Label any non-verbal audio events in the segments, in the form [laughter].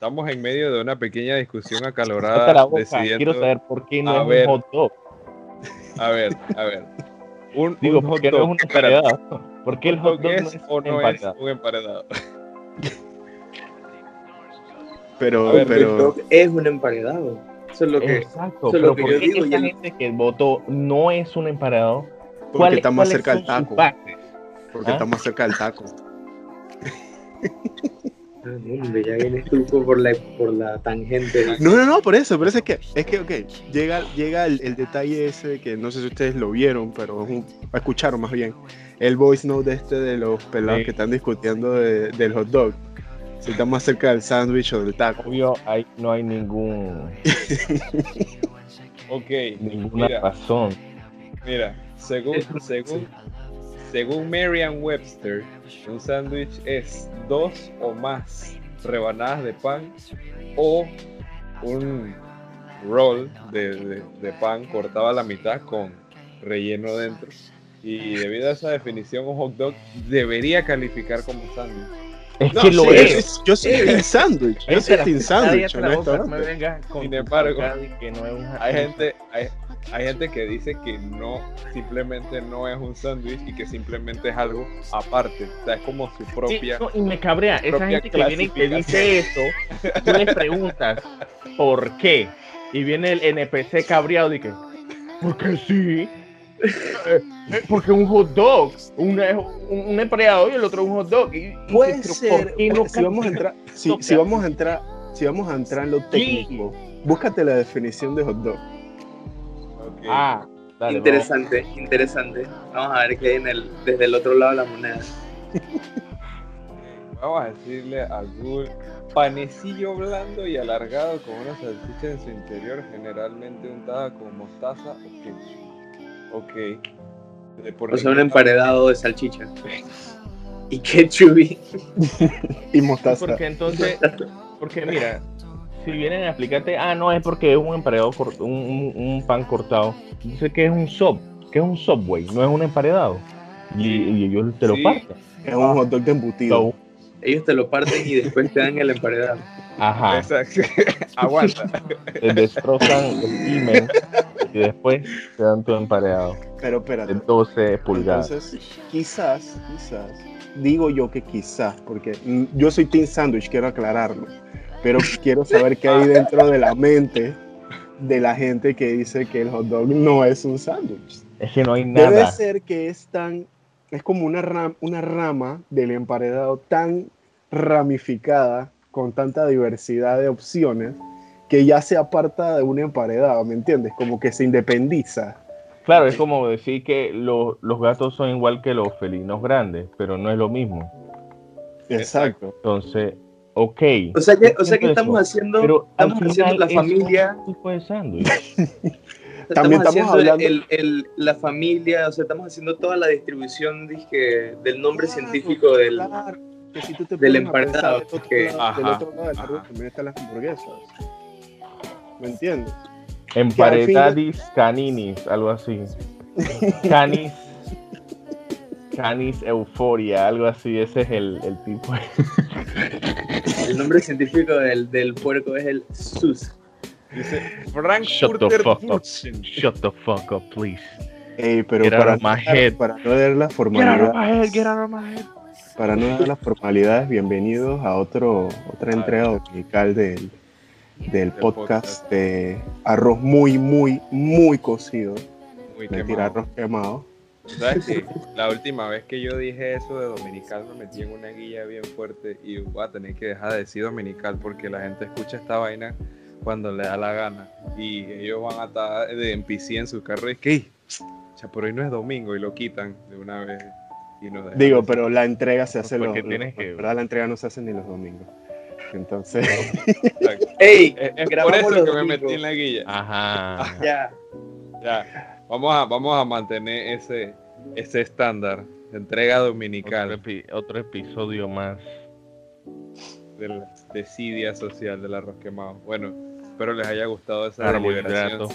estamos en medio de una pequeña discusión acalorada boca, decidiendo... Quiero saber por qué no A es ver. un hot dog. A ver, a ver. Un, Digo, un ¿por hot qué no es un emparedado? [laughs] ¿Por qué el hot dog es no es o un no es emparedado? un emparedado? [laughs] Pero, ver, pero, El dog es un emparedado. Eso es lo que. Exacto, eso es pero lo que ¿por yo qué digo, y esa el- gente que votó no es un emparedado? porque está más cerca del taco. Porque ¿Ah? está más cerca del taco. [laughs] Ah, hombre, ya vienes tú por la, por la tangente. No, no, no, por eso, por eso es que, es que, ok, llega, llega el, el detalle ese de que no sé si ustedes lo vieron, pero un- escucharon más bien, el voice note este de los pelados Sí. que están discutiendo de- del hot dog. Si está más cerca del sándwich o del taco. Obvio, hay, no hay ningún, Ok, ninguna mira, razón. mira, según, según, según Merriam-Webster, un sándwich es dos o más rebanadas de pan o un roll de, de- de pan cortado a la mitad con relleno dentro. Y debido a esa definición, un hot dog debería calificar como sándwich. Es No, que lo sí, es. Yo soy team sándwich. Yo soy team sándwich, Sin embargo, sacada y que no es un- Hay gente, hay, hay gente que dice que no, simplemente no es un sándwich y que simplemente es algo aparte. O sea, es como su Sí, propia. no, y me cabrea. Esa gente que viene y te dice eso, tú les preguntas ¿por qué? Y viene el NPC cabreado y que, porque sí. Eh, eh, porque un hot dog, un, un empleado y el otro un hot dog. Y, y Puede pero ser, ¿por qué no si vamos a entrar, [laughs] si, si vamos a entrar, si vamos a entrar en lo técnico, búscate la definición de hot dog. Ah, dale, interesante, interesante. Vamos a ver qué hay en el, desde el otro lado de la moneda. [laughs] Vamos a decirle al Google panecillo blando y alargado con una salchicha en su interior, generalmente untada con mostaza o ketchup. Ok. De por O sea, un emparedado de salchicha. [laughs] Y ketchup. [laughs] Y mostaza. Porque entonces, porque mira, si vienen a explicarte, ah, no, es porque es un emparedado, un, un- un pan cortado. Dice que es un sub, que es un subway, no es un emparedado. Y, y ellos te lo Sí. parten. Es un hot dog de embutido. So, Ellos te lo parten y después te dan el emparedado. ajá. Exacto. [laughs] Aguanta. te destrozan el imen y después te dan tu emparedado Pero espérate. de 12 pulgadas. Entonces, quizás, quizás, digo yo que quizás, porque mm, yo soy team sándwich, quiero aclararlo, pero quiero saber qué hay dentro de la mente de la gente que dice que el hot dog no es un sándwich. Es que no hay Debe nada. ser que es tan, es como una, ram- una rama del emparedado tan ramificada, con tanta diversidad de opciones, que ya se aparta de un emparedado, ¿me entiendes? Como que se independiza. Claro, es como decir que lo- los gatos son igual que los felinos grandes, pero no es lo mismo. Exacto. Entonces, ok. O sea que, o sea que estamos eso, haciendo, Pero estamos haciendo la es familia, un tipo de. [laughs] También estamos haciendo hablando- el, el- la familia, o sea, estamos haciendo toda la distribución dije, del nombre Claro, científico del... claro, que si tú te del otro que- lado- del otro lado del árbol ajá. también están las hamburguesas. ¿Me entiendes? Emparedadis caninis, algo así. Canis. Canis euforia, algo así. Ese es el, el tipo. [laughs] El nombre científico del, del puerco es el sus. Dice Shut the fuck up. Shut the fuck up, please. Ey, pero Get out para, of my head. para no dar las Get out of formalidades, my head, get out of my head. para no dar las formalidades, bienvenidos a otro otra entrega dominical del, del podcast, podcast. de arroz muy, muy, muy cocido. Muy Mentira, quemado. arroz quemado. ¿Sabes qué? La última vez que yo dije eso de dominical me metí en una guía bien fuerte y voy a tener que dejar de decir dominical porque la gente escucha esta vaina cuando le da la gana y ellos van a estar de NPC en su carro y es que "Cha, pero hoy no es domingo y lo quitan de una vez y nos dejan Digo, así. pero la entrega se hace los, tienes que- ¿verdad? La entrega no se hace ni los domingos. Entonces. [laughs] ¡Ey! es, es por eso que me metí en la guía Ajá. Ya. ya vamos a vamos a mantener ese ese estándar de entrega Otro, dominical epi- otro episodio más. del desidia social del arroz quemado bueno espero les haya gustado esa deliberación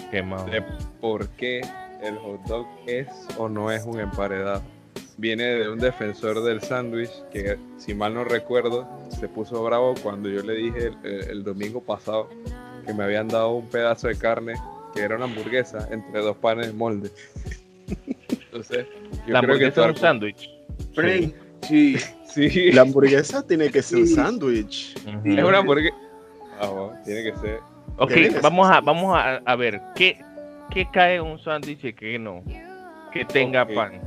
de por qué el hot dog es o no es un emparedado. viene de un defensor del sándwich que, si mal no recuerdo, se puso bravo cuando yo le dije el, el- el domingo pasado que me habían dado un pedazo de carne que era una hamburguesa entre dos panes de molde. Entonces, yo La creo que hamburguesa es un sándwich. Sí. Sí, La hamburguesa tiene que ser un Sí. sándwich. Ujú. es una hamburguesa. Ah, bueno, tiene que ser. Ok, que vamos a, vamos a, a ver, ¿qué, ¿qué cae en un sándwich y qué no? Que tenga Ok. pan.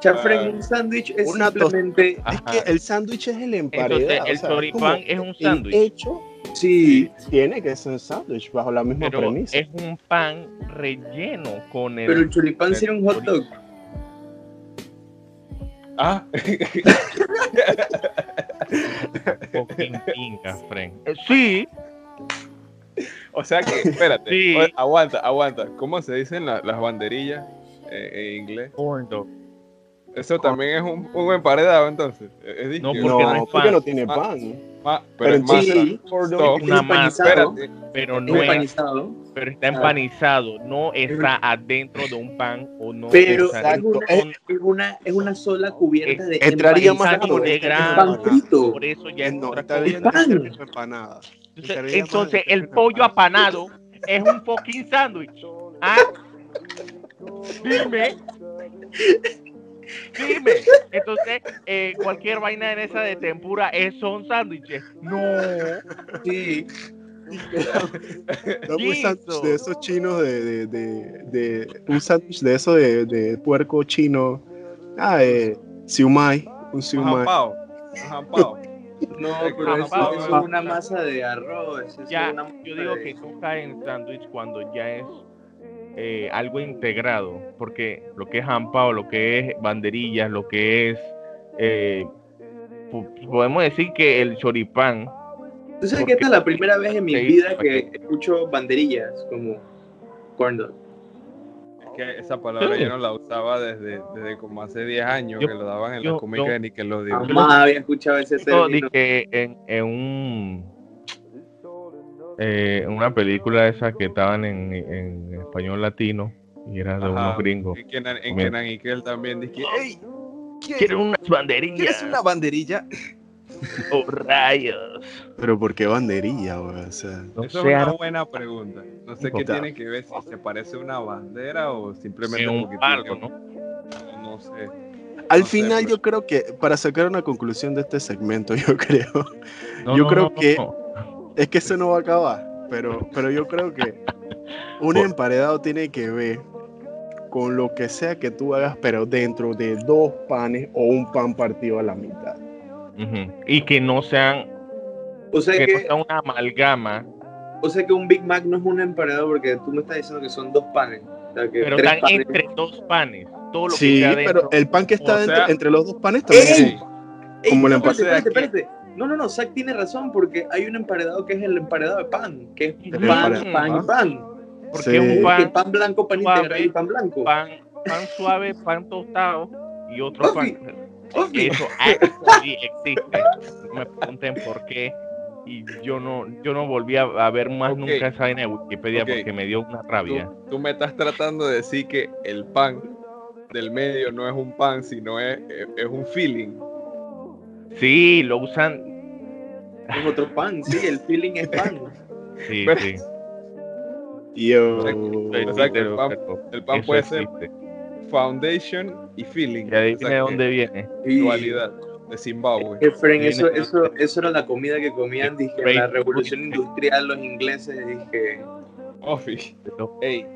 Chafren, Ah. un sándwich es Una simplemente. Es que el sándwich es el emparedado. Entonces, el o sea, choripán como es un sándwich. hecho Sí, tiene que ser un sándwich bajo la misma Pero premisa. es un pan relleno con el. pero el choripán sería un hot dog. Ah, [laughs] fucking pinga, Fren. Eh, Sí, o sea que, espérate, Sí. o- aguanta, aguanta. ¿Cómo se dicen la- las banderillas eh, en inglés? corn dog. Eso también es un, un emparedado, entonces. Es No, porque no, no es porque pan. no tiene pan. Ma- pero pero es masa. sí. Una masa. Espérate, Pero no es, empanizado. pero está empanizado, no está adentro de un pan o no. Pero está es una, de un- es una, es una sola cubierta de Entraría más pan frito. Por eso ya es no, está bien de empanada. Entonces, entonces en el de pollo apanado es un fucking sándwich. ¿Ah? [laughs] Dime. [laughs] Dime. Entonces, eh, cualquier vaina en esa de tempura es, son sándwiches. No. Sí. [laughs] Dame un sándwich de esos chinos de, de, de, de- un sándwich de eso de, de puerco chino. Ah, eh, siumai, un siumai. jampao, un jampao. No, pero eso, eso es una masa de arroz. eso es Ya, una masa yo digo que no cae en sándwich cuando ya es eh, algo integrado, porque lo que es jampao, lo que es banderillas, lo que es, eh, po- podemos decir que el choripán, ¿Tú sabes que esta es la primera vez en mi vida que escucho banderillas como corn dog? Es que esa palabra Sí. yo no la usaba desde, desde como hace 10 años Yo- que lo daban en yo- la cómica de Nickelodeon. Jamás había escuchado ese yo término. dije en, en un eh, una película esa que estaban en, en español latino y era de Ajá. unos gringos. En Kenan, en Mira. Kenan y Kel también dije, ¡Ey! Quieren unas banderillas. ¿Quieres una banderilla? [laughs] Oh, rayos. Pero ¿por qué banderilla? O sea, No Eso sé, es una buena pregunta. No sé qué tiene que ver si se parece a una bandera o simplemente en un tiene- ¿no? no, [laughs] no sé. al No sé, final pero- yo creo que, para sacar una conclusión de este segmento, [laughs] yo creo, No, Yo no, creo no, que- no. Es que eso no va a acabar, pero, pero yo creo que un emparedado tiene que ver con lo que sea que tú hagas, pero dentro de dos panes o un pan partido a la mitad. Y que no sean, O sea que no que, sea una amalgama, o sea que un Big Mac no es un emparedado porque tú me estás diciendo que son dos panes. O sea que pero están panes. entre dos panes. Todo lo que Sí, está pero el pan que está O sea- entre los dos panes también ¡Ey! es Ey, como la no, espérate, espérate, espérate. No, no, no, Zach tiene razón porque hay un emparedado que es el emparedado de pan, que es pan, pan y ¿ah? pan. porque Sí. un pan, pan blanco, pan suave, integral y pan blanco. pan, pan suave, pan tostado y otro pan. papi. Eso actually existe. No me pregunten por qué. Y yo no, yo no volví a, a ver más nunca esa vaina de Wikipedia porque me dio una rabia. Tú, tú me estás tratando de decir que el pan del medio no es un pan, sino es, es, es un feeling. Sí, lo usan. Es otro pan, sí, el feeling es pan. Sí, Pero- sí. Yo. Pero- O sea, que el pan- el pan puede ser. Foundation y feeling. Y adivine de dónde viene. Dualidad de Zimbabue. Efren, eso, eso, eso era la comida que comían, dije, en la revolución industrial los ingleses, dije. Los Ey,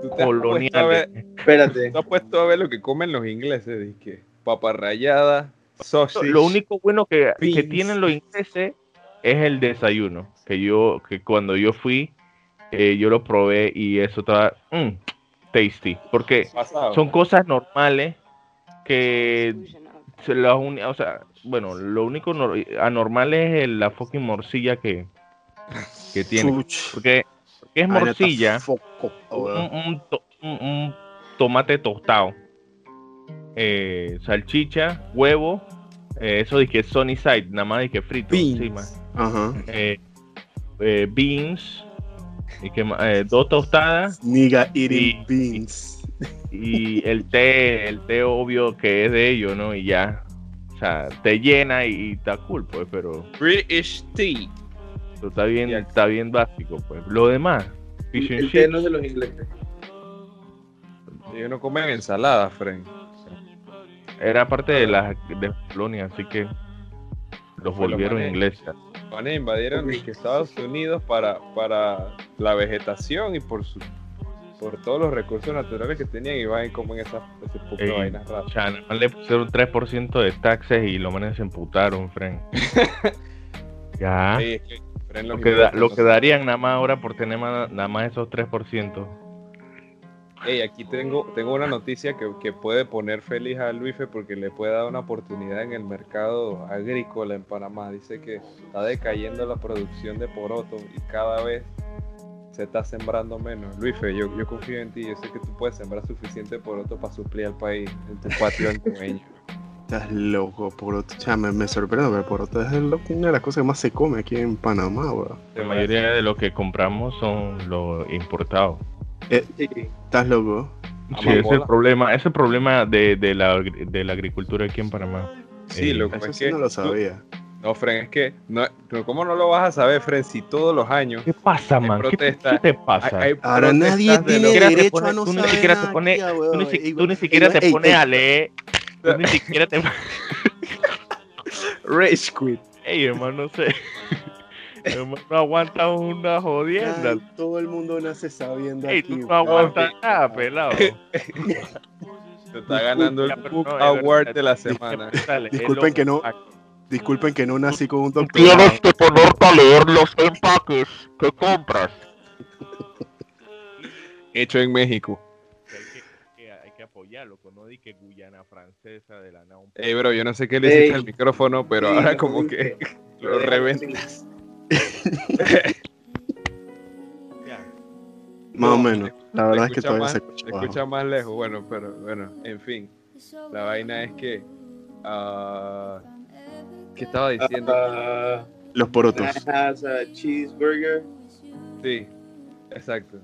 tú te has puesto a ver, coloniales. espérate, tú has puesto a ver lo que comen los ingleses, dije. Papa rallada, sausage. Lo único bueno que, que tienen los ingleses es el desayuno. Que yo, que cuando yo fui, eh, yo lo probé y eso estaba mm, tasty. Porque pasado. son cosas normales que se las o sea, bueno, lo único nor- anormal es el- la fucking morcilla que, que tiene. Porque, porque es morcilla, un, weón. un to- un- un tomate tostado, eh, salchicha, huevo, eh, eso de que es sunny side, nada más de que frito Beans. encima. Ajá. Eh, eh, beans, y que, eh, dos tostadas Nigga eating Y- beans. y el té, el té obvio que es de ellos, ¿no? Y ya. O sea, te llena y, y está cool, pues, pero British tea. pero está bien, está bien básico, pues. Lo demás, fish and El té chips, no es de los ingleses. Ellos no comen ensalada, Fren. era parte de la de Polonia, así que los volvieron ingleses. Van a invadieron que Estados Unidos para, para la vegetación y por su por todos los recursos naturales que tenían y van y comen esas ese poco de vainas raras. O sea, le pusieron 3% de taxes y los manes se emputaron, friend. [laughs] ya. Ey, es que Fren Lo los que, da- lo que darían nada más ahora por tener nada más esos 3%. Ey, aquí tengo, tengo una noticia que, que puede poner feliz a Luife porque le puede dar una oportunidad en el mercado agrícola en Panamá. Dice que está decayendo la producción de poroto y cada vez se está sembrando menos. Luife, yo, yo confío en ti. Yo sé que tú puedes sembrar suficiente poroto para suplir al país en tu patio antueño. Estás loco, poroto. O sea, me, me sorprende, pero poroto es el- una de las cosas que más se come aquí en Panamá, weón. La mayoría de lo que compramos son los importados. Sí. Estás loco. Sí, ese es el problema, ese es el problema de, de la, de la agricultura aquí en Panamá. Sí, Eh, lo que Eso es sí que no lo tú- sabía. No, Fren, es que, no, ¿cómo no lo vas a saber, Fren? Si todos los años ¿Qué pasa, man? ¿Qué, te- protestas, qué te pasa? hay, hay Ahora nadie de tiene siquiera te derecho pone- a no tú ni saber siquiera te nada, pone- tía, tú, ni, tú ni siquiera ey, te ey, pones ey, a leer. Tú ni siquiera te. [laughs] Rage quit. Ey, hermano, no sé. [laughs] no aguanta una jodienda. Ay, todo el mundo nace sabiendo Ey, aquí. tú no aguantas nada, pelado. Se está ganando el Book no, Award verdad. de la semana. Dale, Disculpen que no- Disculpen que no nací con un doctorado. Tienes que ponerte a leer los empaques que compras. Hecho en México. Hay que, que- hay que apoyarlo, con no di que Guyana francesa de la nada. Ey, bro, yo no sé qué le hiciste al micrófono, pero Sí, ahora como que [laughs] lo reventas. [laughs] Más o menos. La verdad es que todavía más- se Se escucha bajo. escucha más lejos, bueno, pero bueno, en fin. La vaina es que. ah, ¿Qué estaba diciendo? Ah, Los porotos. has a cheeseburger. Sí, exacto.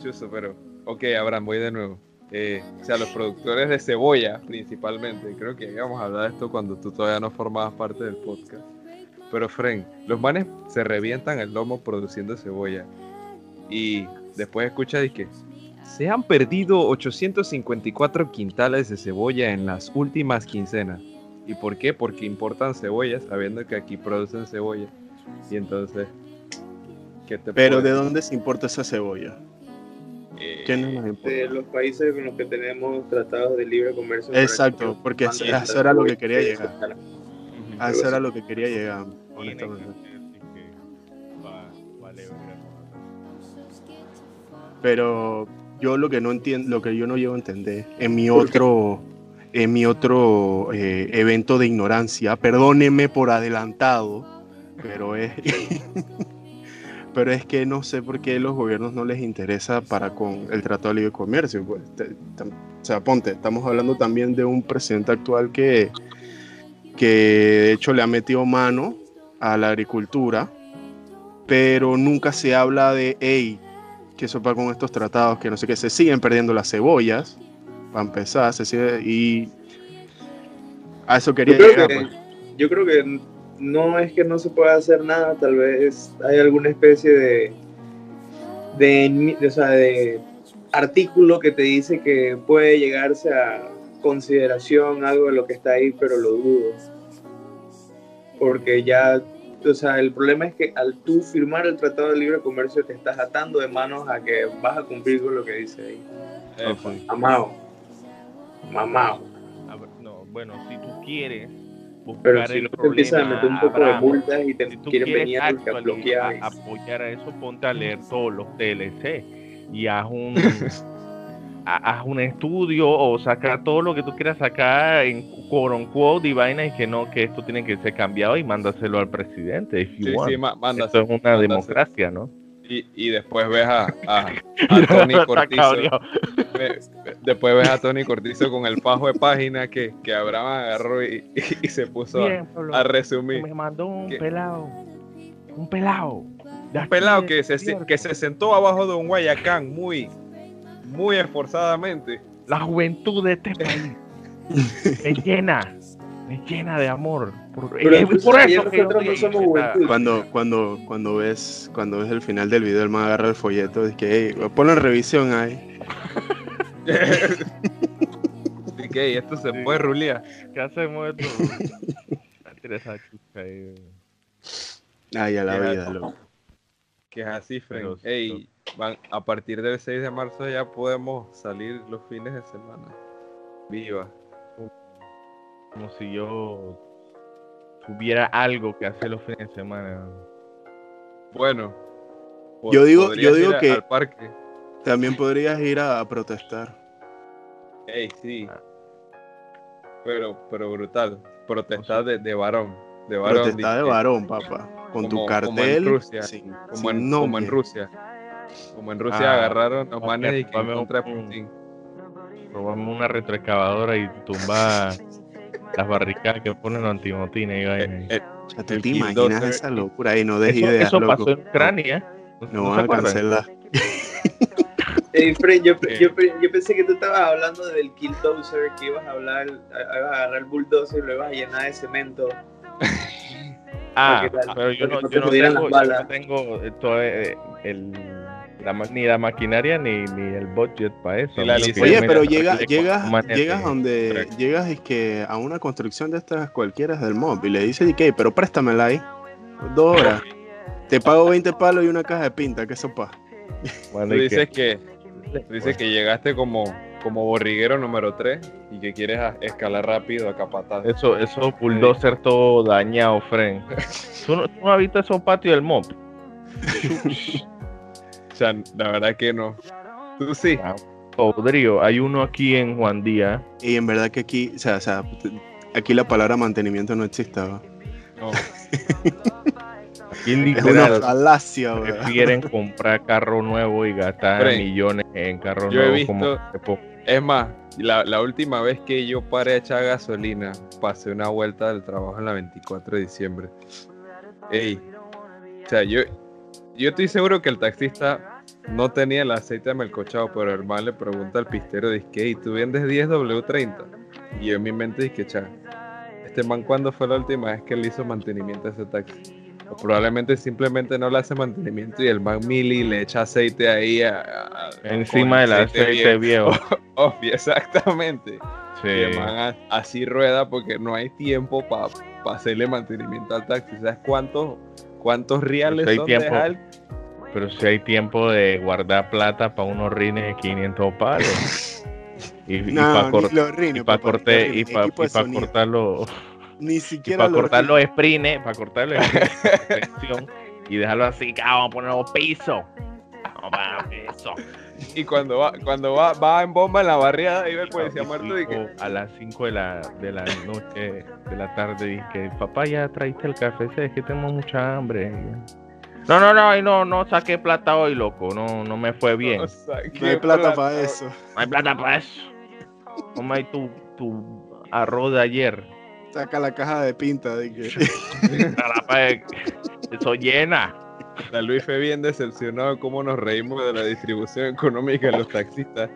Chuso, pero. Ok, Abraham, voy de nuevo. Eh, o sea, los productores de cebolla, principalmente. Creo que íbamos a hablar de esto cuando tú todavía no formabas parte del podcast. Pero, Fren, los manes se revientan el lomo produciendo cebolla. Y después escucha y que se han perdido 854 quintales de cebolla en las últimas quincenas. ¿Y por qué? Porque importan cebolla sabiendo que aquí producen cebolla. Y entonces, ¿qué te Pero ¿de dónde se importa esa cebolla? Eh, ¿Quién nos importa? De los países con los que tenemos tratados de libre comercio. Exacto, que porque eso era lo que quería de llegar. A eso era lo que quería llegar, honestamente. Pero yo lo que no entiendo, lo que yo no llego a entender, en mi otro, en mi otro eh, evento de ignorancia, perdónenme por adelantado, pero es, [laughs] pero es que no sé por qué los gobiernos no les interesa para con el Tratado de Libre Comercio. Pues, Te- o sea, ponte, estamos hablando también de un presidente actual que, que de hecho le ha metido mano a la agricultura, pero nunca se habla de, hey, que eso con estos tratados, que no sé qué, se siguen perdiendo las cebollas, para empezar, se sigue, y a eso quería Yo creo, llegar. que, pues. yo creo que no es que no se pueda hacer nada, tal vez hay alguna especie de, de, ni- o sea, de artículo que te dice que puede llegarse a consideración algo de lo que está ahí, pero lo dudo. Porque ya, o sea, el problema es que al tú firmar el Tratado de Libre Comercio te estás atando de manos a que vas a cumplir con lo que dice ahí. Amado. Mamado. No, bueno, si tú quieres buscar Pero si el no te empiezan a problema, meter un poco de multas y te si tú quieren quieres venir a bloquear. a- apoyar a eso, ponte a leer todos los TLC y haz un [laughs] haz un estudio o saca todo lo que tú quieras sacar en quote unquote y vaina y que no, que esto tiene que ser cambiado y mándaselo al presidente if you Sí, want. sí, Esto es una mándase. democracia, ¿no? Y, y después ves a, a, [laughs] a Tony Cortizo. después ves a Tony Cortizo con el fajo de página que, que Abraham agarró y, y se puso a, Bien, Pablo, a resumir. me mandó un pelado. Un pelado. Un pelado que se, que se sentó abajo de un Guayacán muy, muy esforzadamente la juventud de este país [laughs] me llena, me llena de amor. Por, Pero es pues, por eso que yo nosotros no somos juventud. Cuando, cuando, cuando ves, cuando ves el final del video, el man agarra el folleto, dice que hey, ponlo en revisión ahí. [laughs] Así que esto se puede rulear. ¿Qué hacemos esto? [laughs] Tira esa chucha ahí. Ay, a la vida, loco. Que es así, Frank. Pero- Ey, van, a partir del 6 de marzo ya podemos salir los fines de semana. Viva. Como si yo tuviera algo que hacer los fines de semana. Bueno. Yo digo- yo digo ir que- Al parque. También podrías ir a, a protestar. Ey, sí. Ah. Pero, pero brutal. Protestar de, de varón. De varón. Protestar de varón, papá. Con tu Como- como en cartel. Rusia. sin- Como sin en, como en nombre. Rusia. Como en Rusia Ah, agarraron los ok, manes y que contra Putin. Robamos una retroexcavadora y tumba las barricadas que ponen los antimotines y. Eh, eh, tú te imaginas esa locura y no des Eso, ideas, eso loco. pasó en Ucrania. ¿No, No no van a cancelar. [laughs] Fred, yo, ¿Qué? yo, yo pensé que tú estabas hablando del killdozer, que ibas a hablar, a- ibas a agarrar el bulldozer y lo ibas a llenar de cemento. [laughs] Ah, pero yo no, yo no tengo, yo tengo eh, todo, eh, el, la, ni la maquinaria ni, ni el budget para eso. La que Oye, pero llega, llegas, llegas donde Correcto. llegas es que a una construcción de estas cualquiera del mob y le dices, ¿qué? Pero préstamela ahí. Dos horas. Te pago 20 palos y una caja de pinta, que sopa. Bueno, Tú y dices que- que, tú dices que llegaste como, como borriguero número 3 y que quieres escalar rápido a capataz. eso, eso bulldozer todo dañado, Fren. ¿Tú no, tú no has visto esos patios del mob? [laughs] O sea, la verdad que no. Tú sí. Podrido. Hay uno aquí en Juan Díaz. Y en verdad que aquí, o sea, o sea, aquí la palabra mantenimiento no existe. No. [laughs] Aquí Es una literal falacia, prefieren comprar carro nuevo y gastar millones en carro yo he nuevo visto- como Es más, la, la última vez que yo paré a echar gasolina, pasé una vuelta del trabajo en la 24 de diciembre. Ey, o sea, yo, yo estoy seguro que el taxista no tenía el aceite melcochado, pero el man le pregunta al pistero, dice, hey, ¿tú vendes 10W30? Y yo en mi mente dije, cha, este man, ¿cuándo fue la última vez que le hizo mantenimiento a ese taxi? O probablemente simplemente no le hace mantenimiento y el man mili le echa aceite ahí a- a- encima del aceite viejo. [laughs] Obvio, exactamente. Sí. Y el man así rueda porque no hay tiempo para hacerle mantenimiento al taxi. ¿Sabes cuántos, cuántos reales Pues hay son tiempo. dejar? Pero si hay tiempo de guardar plata para unos rines de 500 palos. [laughs] Y, No, para rines, para papá, cortar y los para sonido. cortar los [laughs] Ni y siquiera para los cortar los sprints, para cortar los sprints de [laughs] protección y dejarlo así, que vamos a ponerlo piso. Vamos a poner piso. Y cuando va, cuando va, va en bomba en la barriada y ve el policía muerto y que a las 5 de la, de la noche, de la tarde, dije, papá, ya traíste el café, es que tengo mucha hambre. No, no, no, no, no saqué plata hoy, loco, no, no me fue bien. No hay plata plata. para eso. No hay plata para eso. Toma ahí tu, tu arroz de ayer. Saca la caja de pinta. Carapa, [laughs] Eso llena. La Luis fue bien decepcionado de cómo nos reímos de la distribución económica de los taxistas.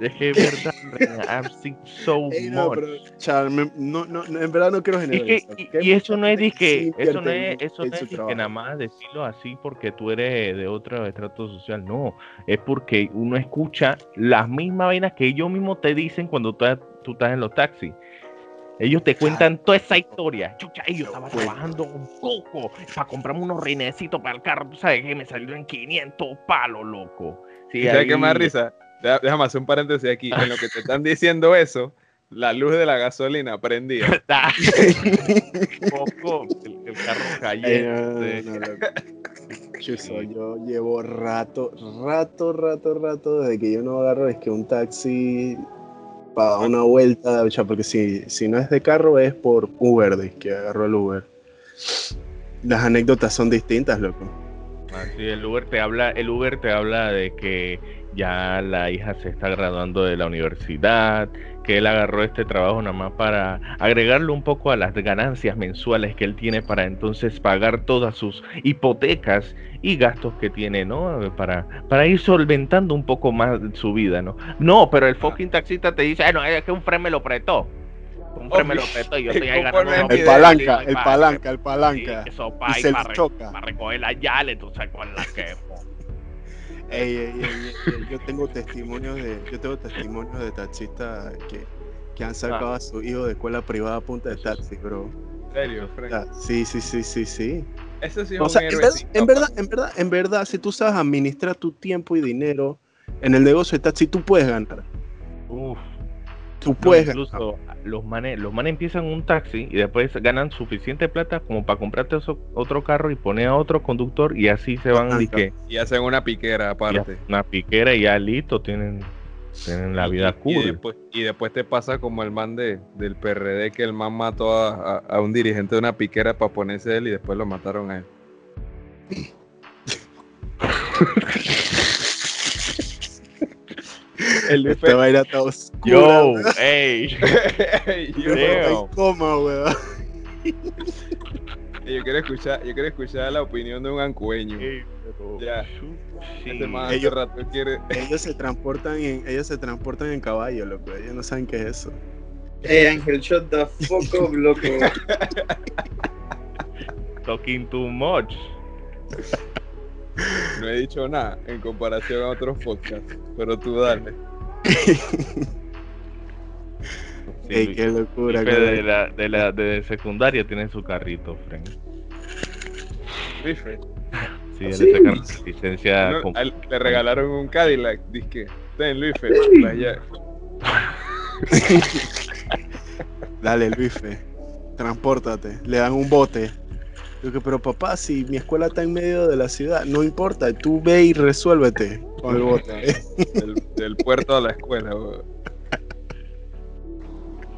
Es que es verdad, seen so [laughs] Ey, no, much. pero, chal, me- no, no, no, en verdad no quiero Es que, ¿ok? y, y eso no es Mucha de gente que, sí eso no es, eso no es que nada más decirlo así porque tú eres de otro estrato social, no, es porque uno escucha las mismas vainas que ellos mismos te dicen cuando tú, tú estás en los taxis. Ellos te cuentan toda esa historia. Chucha, yo estaba trabajando un poco para comprarme unos rinecitos para el carro. Tú sabes que me salió en 500 palos, loco. Sí, ¿Sabes qué ahí- me da risa? Déjame hacer un paréntesis aquí. En lo que te están diciendo eso, la luz de la gasolina prendía. [laughs] Está. [laughs] poco, el, el carro cayendo. no, no, no, loco. Chuzo, yo llevo rato, rato, rato, rato desde que yo no agarro es que un taxi para una vuelta, porque si, si no es de carro es por Uber, de que agarro el Uber. Las anécdotas son distintas, loco. Así el Uber te habla, el Uber te habla de que ya la hija se está graduando de la universidad, que él agarró este trabajo nada más para agregarle un poco a las ganancias mensuales que él tiene para entonces pagar todas sus hipotecas y gastos que tiene, ¿no? Para, para ir solventando un poco más su vida, ¿no? No, pero el fucking taxista te dice, "Ay, no, es que un frame me lo prestó. Un frame me lo prestó y yo [laughs] estoy ahí ganando El palanca, el pa- palanca, el Sí, palanca. eso Y pa' ahí se para, choca. para recoger la yale, tú sabes con la que. [laughs] Ey, ey, ey, ey, ey, yo tengo testimonios de, yo tengo testimonios de taxistas que, que han sacado a su hijo de escuela privada a punta de taxi, bro. En serio, Frank. Sí, sí, sí, sí, sí. Ese sí O sea, en verdad, en verdad, en verdad, en verdad, si tú sabes administrar tu tiempo y dinero en el negocio de taxi, tú puedes ganar. Uf. Tú No, puedes ganar. Los manes, los manes empiezan un taxi y después ganan suficiente plata como para comprarte eso- otro carro y poner a otro conductor y así se van Ajá. dizque, Y hacen una piquera y aparte. una piquera y ya listo, tienen, tienen la vida Y cool. después, y después te pasa como el man de, del PRD, que el man mató a, a- a un dirigente de una piquera para ponerse él y después lo mataron a él. [laughs] el Esta vaina está oscura. Yo, [laughs] ey, Yo estoy en coma, weón. [laughs] yo quiero escuchar, yo quiero escuchar la opinión de un ancueño. pero- Ya. sí. Este man Ellos- rato quiere. Ellos se transportan en, ellos se transportan en caballo, loco. Ellos no saben qué es eso. Hey, Ángel, shut the fuck up, [laughs] loco. Talking too much. No he dicho nada en comparación a otros podcasts, pero tú dale. Sí, [laughs] Ey, qué locura. Cabrón. de, la, de la de secundaria tiene su carrito, Frank. Sí, él ¿Sí? le sacaron licencia. No, con- le regalaron un Cadillac, disque. Ten, Luis, fe, Sí. la llave. Dale, Luife. Transpórtate. Le dan un bote. Yo que, pero papá, si mi escuela está en medio de la ciudad, no importa. Tú ve y resuélvete con el bote. del, del puerto a la escuela, weón.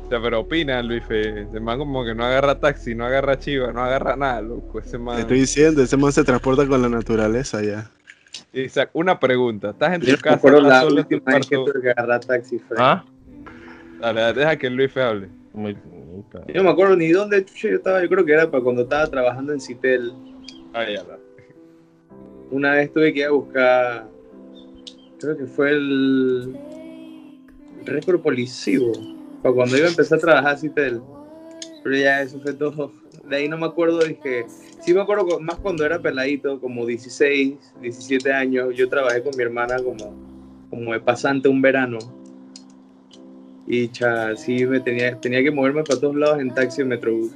O sea, pero opina, Luis, fe, ese man como que no agarra taxi, no agarra chiva, no agarra nada, loco. Ese Te man. estoy diciendo, ese man se transporta con la naturaleza ya. Isaac, una pregunta. Estás en tu Yo casa, estás la solo en tu última vez que cuarto. tuve que agarrar taxi, Frank. ¿Ah? Dale, deja que Luis fe hable. Muy- Yo no me acuerdo ni dónde chucha yo estaba. Yo creo que era para cuando estaba trabajando en Citel. Ay, ya la- Una vez tuve que ir a buscar. Creo que fue el. récord policivo. Para cuando iba a empezar a trabajar en Citel. Pero ya eso fue todo. De ahí no me acuerdo. Dije. Sí me acuerdo cu- más cuando era peladito, como 16, 17 años. Yo trabajé con mi hermana como, como de pasante un verano. Y cha, sí me tenía, tenía que moverme para todos lados en taxi en Metrobús.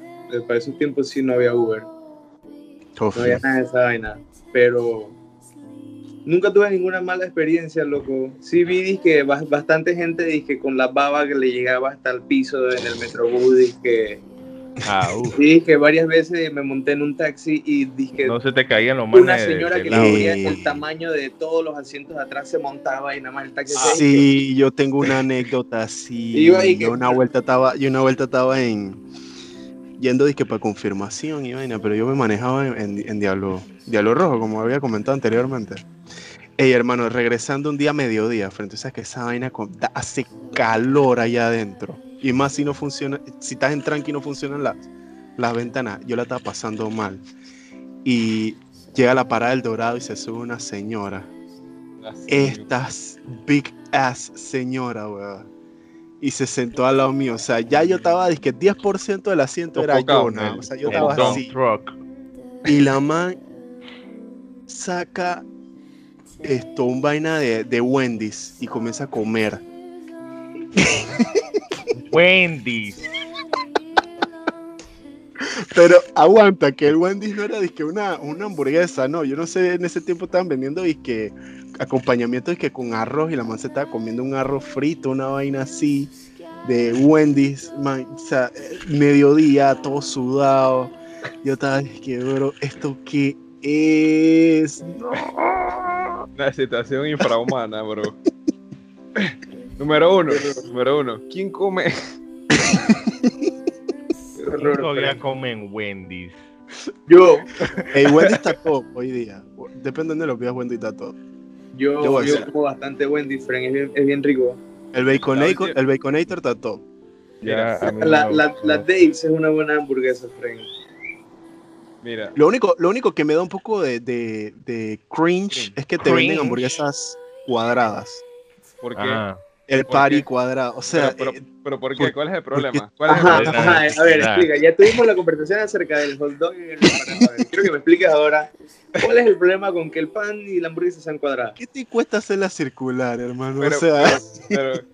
Para esos tiempos sí no había Uber. No había nada de esa vaina. Pero nunca tuve ninguna mala experiencia, loco. Sí vi que bastante gente dije con la baba que le llegaba hasta el piso en el Metrobús. Dije, Ah, [laughs] sí, que varias veces me monté en un taxi y dije, No se te caían los manes. una señora de que medía Eh. el tamaño de todos los asientos de atrás se montaba y nada más el taxi. Ah, se- Sí, yo tengo una anécdota así. [laughs] Iba Yo una vuelta estaba, yo una vuelta estaba en yendo disque para confirmación y vaina, pero yo me manejaba en, en- en Diablo, Diablo Rojo, como había comentado anteriormente. Ey, hermano, regresando un día a mediodía, frente a que esa vaina con- da- hace calor allá adentro. Y más si no funciona, si estás en tranqui y no funcionan las, las ventanas, yo la estaba pasando mal. Y llega a la parada del Dorado y se sube una señora Así, estas big ass señora, weón. Y se sentó al lado mío. O sea, ya yo estaba, dije, 10% del asiento era yo. O sea, yo estaba así. truck. Y la man saca esto, un vaina de, de Wendy's y comienza a comer. [laughs] Wendy's. Pero aguanta, que el Wendy's no era disque una, una hamburguesa, no. Yo no sé, en ese tiempo estaban vendiendo disque acompañamiento que con arroz y la man se estaba comiendo un arroz frito, una vaina así de Wendy's, man, o sea, mediodía, todo sudado. Yo estaba que, bro, ¿esto qué es? No. Una situación infrahumana, bro. [laughs] número uno, número uno. ¿Quién come? [laughs] Horror, Todavía comen Wendy's. Yo, Ey, Wendy's está todo hoy día. Depende de los días, Wendy's está todo. yo, Yo yo como bastante Wendy, Frank, es bien, es bien rico. El Baconator, última- el Baconator está top. Ya, La, la, Dave's es una buena hamburguesa, Frank. Mira, Lo único, lo único que me da un poco de, de, de cringe Cringe. es que te venden hamburguesas cuadradas. ¿por qué? Ah, El ¿Por party qué? cuadrado. O sea, pero, pero, eh, pero ¿por qué? ¿Cuál es el problema? ¿Cuál es el Ajá, problema? ajá, a ver, explica. Ya tuvimos la conversación acerca del hot dog y el empanador. Quiero que me expliques ahora cuál es el problema con que el pan y la hamburguesa sean cuadradas. ¿qué te cuesta hacerla circular, hermano? Pero, o sea, pero, pero,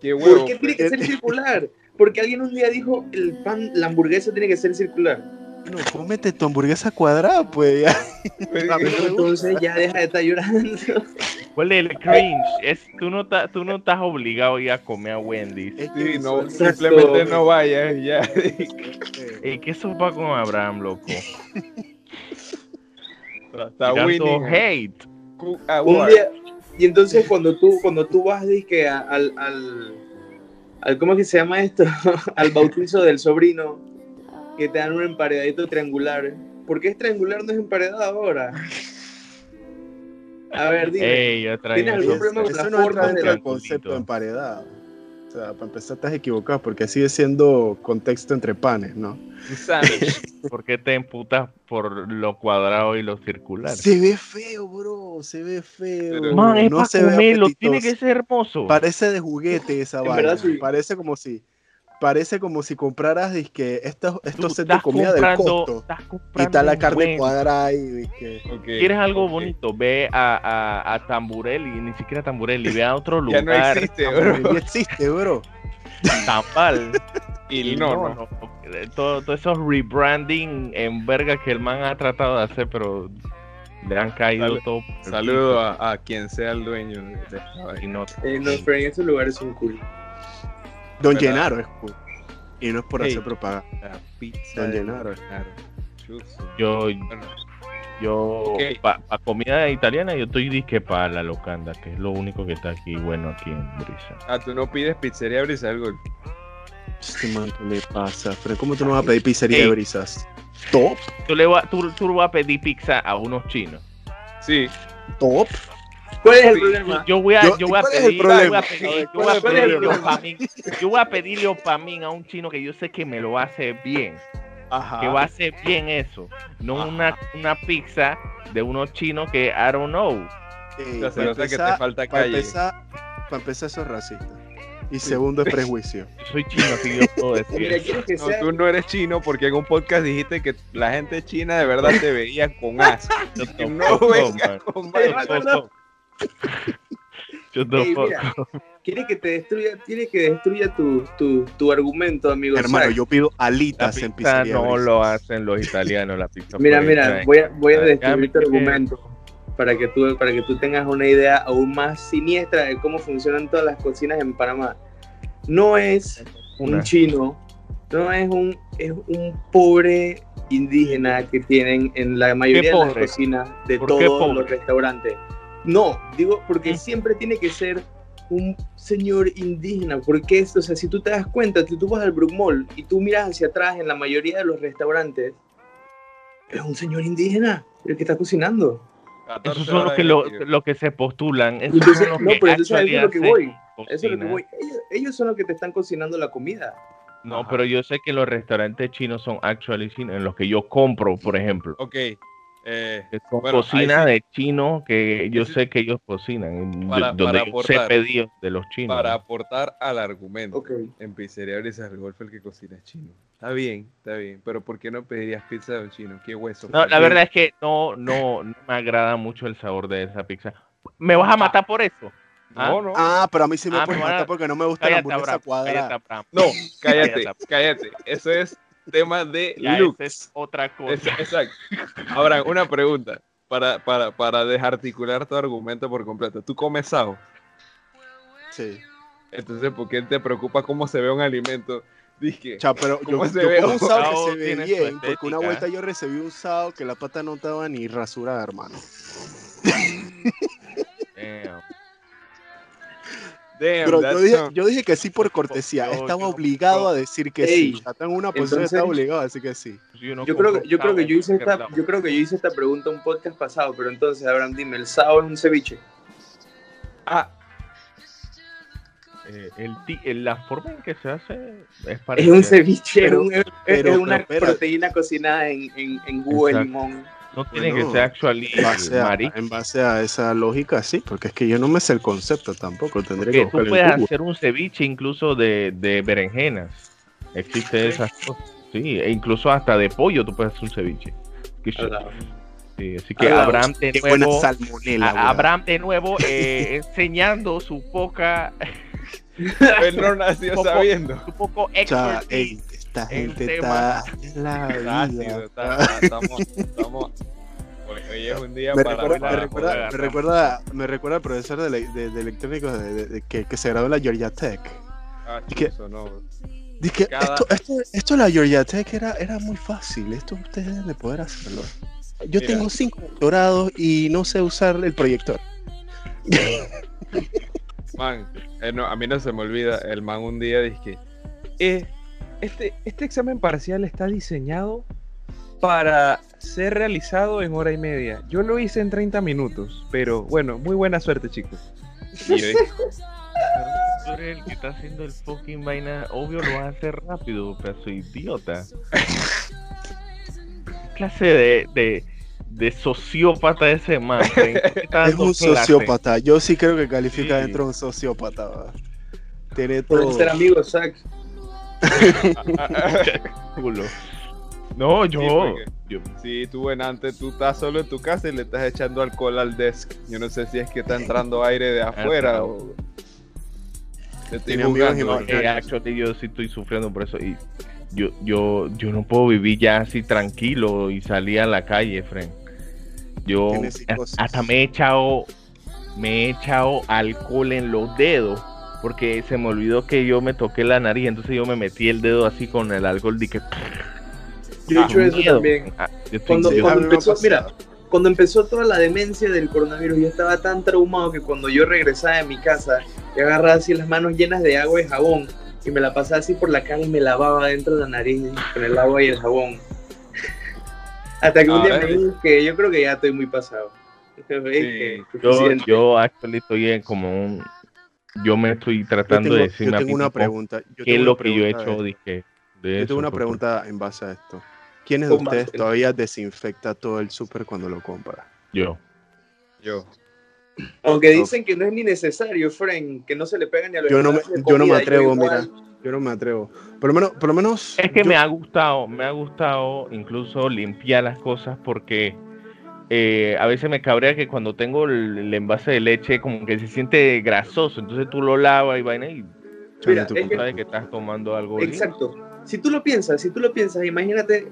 qué huevo. ¿Por qué tiene que ser circular? Porque alguien un día dijo el pan, la hamburguesa tiene que ser circular. No, cómete tu hamburguesa cuadrada, pues ya. me Entonces ya deja de estar llorando. ¿Cuál es el cringe? Es, tú, no estás- tú no estás obligado a ir a comer a Wendy's. Sí, no, simplemente no vayas y ya. eh, ¿Y qué sopa con Abraham, loco? Está winning. hate. Un día, y entonces cuando tú, cuando tú vas dizque, al, al, al, ¿cómo es que se llama esto? [laughs] al bautizo del sobrino, que te dan un emparedadito triangular. ¿Por qué es triangular no es emparedado ahora? A ver, dime. Ey, ¿Tienes algún eso. problema con la no forma del concepto de emparedado. O sea, para empezar estás equivocado porque sigue siendo contexto entre panes, ¿no? [laughs] ¿Por qué te emputas por lo cuadrado y lo circular? Se ve feo, bro, se ve feo. Pero- Man, es no para se ve comerlo, tiene que ser hermoso. Parece de juguete esa vaina. sí. Parece como si parece como si compraras dizque, estos, estos sets de comida del costo. Y está la carne buen- cuadrada ahí, dizque. Ok, ¿Quieres algo ok. bonito? Ve a, a, a Tamburelli, ni siquiera Tamburelli, ve a otro [laughs] Ya lugar. no existe, Ni bro. existe, bro. Tampal. [laughs] Y no, no. Eh, Todo, todo esos rebranding en verga que el man ha tratado de hacer, pero le han caído Salud- todo. Saludo a, a quien sea el dueño de esta vaina. Y no, Eh, no, pero en estos lugares son cool. Don ¿Verdad? Llenaro es cool. Y no es por hacer propaganda. La pizza Don. Gennaro. Chuzo. yo, yo, Ok. para comida italiana, yo estoy disque para la locanda, que es lo único que está aquí bueno aquí en Brisa. Ah, tú no pides pizzería Brisa del. Este man, ¿qué le pasa? Pero ¿cómo tú no vas a pedir pizzería de brisas? Top, Tú le vas, tú, tú vas a pedir pizza a unos chinos. Sí. top. ¿Cuál es el problema? Yo voy a, Yo- yo voy a ¿cuál es el pedir, yo voy a un chino que yo sé que me lo hace bien, Ajá. que va a hacer bien eso, no Ajá. una, una pizza de unos chinos que I don't know. Ey, O sea, se para nota que te empezar- falta Para calle. empezar, para empezar, eso es racista. Y segundo, es prejuicio. [laughs] Yo soy chino, así que yo puedo decir. Mira, eso. ¿quieres que No, sea? tú no eres chino porque en un podcast dijiste que la gente china de verdad te veía con Que [laughs] no con Ey, Tampoco. [laughs] Yo tampoco. mira, ¿Quieres que te destruya, quieres que destruya tu, tu, tu argumento, amigo? Hermano, yo pido La alitas en pizza pizzería. no lo hacen los italianos, la pizza. Mira, mira, voy a, voy a destruir tu argumento para que, tú, para que tú tengas una idea aún más siniestra de cómo funcionan todas las cocinas en Panamá. No es un chino, no es un, es un pobre indígena que tienen en la mayoría de las cocinas de ¿Por qué todos los restaurantes. No, digo porque Mm. siempre tiene que ser un señor indígena, porque esto, o sea, si tú te das cuenta, si tú vas al Brook Mall y tú miras hacia atrás en la mayoría de los restaurantes, es un señor indígena el que está cocinando. 14 Esos son los que, lo, que se postulan. Esos Entonces, son los no, que pero eso es lo que voy. Eso es lo que voy. Ellos, ellos son los que te están cocinando la comida. No, Ajá. pero yo sé que los restaurantes chinos son actually chinos, en los que yo compro, por ejemplo. Ok. Eh, Bueno, cocina sí. de chinos que yo Ese- sé que ellos cocinan, Para- donde para yo sé aportar. pedidos de los chinos. para aportar al argumento. Ok. En pizzería Brisas del Golf el que cocina es chino. Está bien, está bien. Pero ¿por qué no pedirías pizza de un chino? Qué hueso. No, la verdad es que no, no, no me agrada mucho el sabor de esa pizza. ¿Me vas a matar por eso? No, no. Ah, pero a mí sí me Ah, puede me van a- matar porque no me gusta la Cállate, hamburguesa Abraham. cuadrada. Cállate. No, [laughs] cállate, Cállate. cállate. Eso es tema de Ya, look. es otra cosa. Es- exacto. Ahora, una pregunta para, para, para desarticular tu argumento por completo. ¿Tú comes sao? Sí. Entonces, ¿por qué te preocupa cómo se ve un alimento? Dije, Cha, pero yo, ¿Cómo se yo ve? como un sao que se ve bien, porque una vuelta yo recibí un sao que la pata no estaba ni rasurada, hermano. Damn. Damn, Pero yo dije, yo dije que sí por cortesía, Yo- estaba yo- obligado a decir que Ey, sí. Estaba en una posición, entonces- estaba obligado a decir que sí. Yo, no creo, yo, creo que yo, hice esta, yo creo que yo hice esta pregunta en un podcast pasado, pero entonces, Abraham, dime, ¿el sao es un ceviche? Ah. eh, el eh, la forma en que se hace es Es parecida. un ceviche, Pero- es, un- es- pero- es una pero proteína cocinada en, en, en jugo de limón. No tiene Bueno, que ser actually En base, a, marisco. en base a esa lógica, sí, porque es que yo no me sé el concepto tampoco. Tendría que tú puedes en hacer un ceviche incluso de, de berenjenas. Existe esas cosas. Sí, e incluso hasta de pollo tú puedes hacer un ceviche. Sí, sí, así que. Abraham de nuevo. Abraham de nuevo eh, enseñando su poca, [laughs] Él no nació Poco- sabiendo. su poco O sea, expertise. Esta en gente tema- está la [laughs] ácido, vida. está- [laughs] estamos, estamos- Hoy, es un día Me para, recuerda, me, recuerda, me, recuerda, me recuerda al profesor de, de- de electrónicos de- que, que se graduó en la Georgia Tech. Ah, ¿Qué? chuzo, no. Dije, Cada- esto, esto, esto la Georgia Tech era, era muy fácil, esto ustedes deben de poder hacerlo. Yo Mira. tengo cinco doctorados y no sé usar el proyector. Man, eh, no, a mí no se me olvida, el man un día dice eh, este, este examen parcial está diseñado para ser realizado en hora y media. Yo lo hice en 30 minutos, pero bueno, muy buena suerte chicos. Y yo dije, Tú eres el que está haciendo el fucking vaina. Obvio lo vas a hacer rápido, pedazo de idiota. ¿Qué [laughs] clase de, de, de sociópata ese man? ¿Por está Es un clase? sociópata, yo sí creo que califica Sí. dentro de un sociópata. ¿va? Tiene Por todo. ser amigo, Zach. [laughs] No, yo. Sí, porque- yo Sí, tú en antes, tú estás solo en tu casa y le estás echando alcohol al desk. Yo no sé si es que está entrando aire de [laughs] afuera o... Te estoy. ¿no? eh, actually, yo sí estoy sufriendo por eso. Y yo, yo, yo no puedo vivir ya así tranquilo y salir a la calle, friend. Yo hasta me he echado, me he echado alcohol en los dedos. Porque se me olvidó que yo me toqué la nariz, entonces yo me metí el dedo así con el alcohol. Dije, Yo he "Ah, hecho eso miedo". también. Ah, Cuando, empezó, mira, cuando empezó toda la demencia del coronavirus, yo estaba tan traumado que cuando yo regresaba de mi casa, yo agarraba así las manos llenas de agua y jabón y me la pasaba así por la cara y me lavaba dentro de la nariz con el agua y el jabón. [laughs] Hasta que un día me dije que yo creo que ya estoy muy pasado. Dije, "Es que yo, suficiente". yo actually estoy en como un... Yo me estoy Yo tratando tengo, de yo decirme a tengo una pregunta. Yo qué tengo es una lo que yo he pregunta hecho de- dije, de Yo eso, tengo una pregunta en base a esto. ¿Quiénes de Con ustedes todavía desinfecta todo el súper cuando lo compra? Yo. Yo. Aunque dicen que no es ni necesario, Fren, que no se le pegan ni a los Yo no me- de yo no me atrevo, igual. Yo no me atrevo. Por lo menos, por lo menos. Es que yo- me ha gustado, me ha gustado incluso limpiar las cosas porque eh, a veces me cabrea que cuando tengo el, el envase de leche como que se siente grasoso, entonces tú lo lavas y vaina y Mira, tú es tú que- sabes que estás tomando algo. Exacto. Si tú lo piensas, si tú lo piensas, imagínate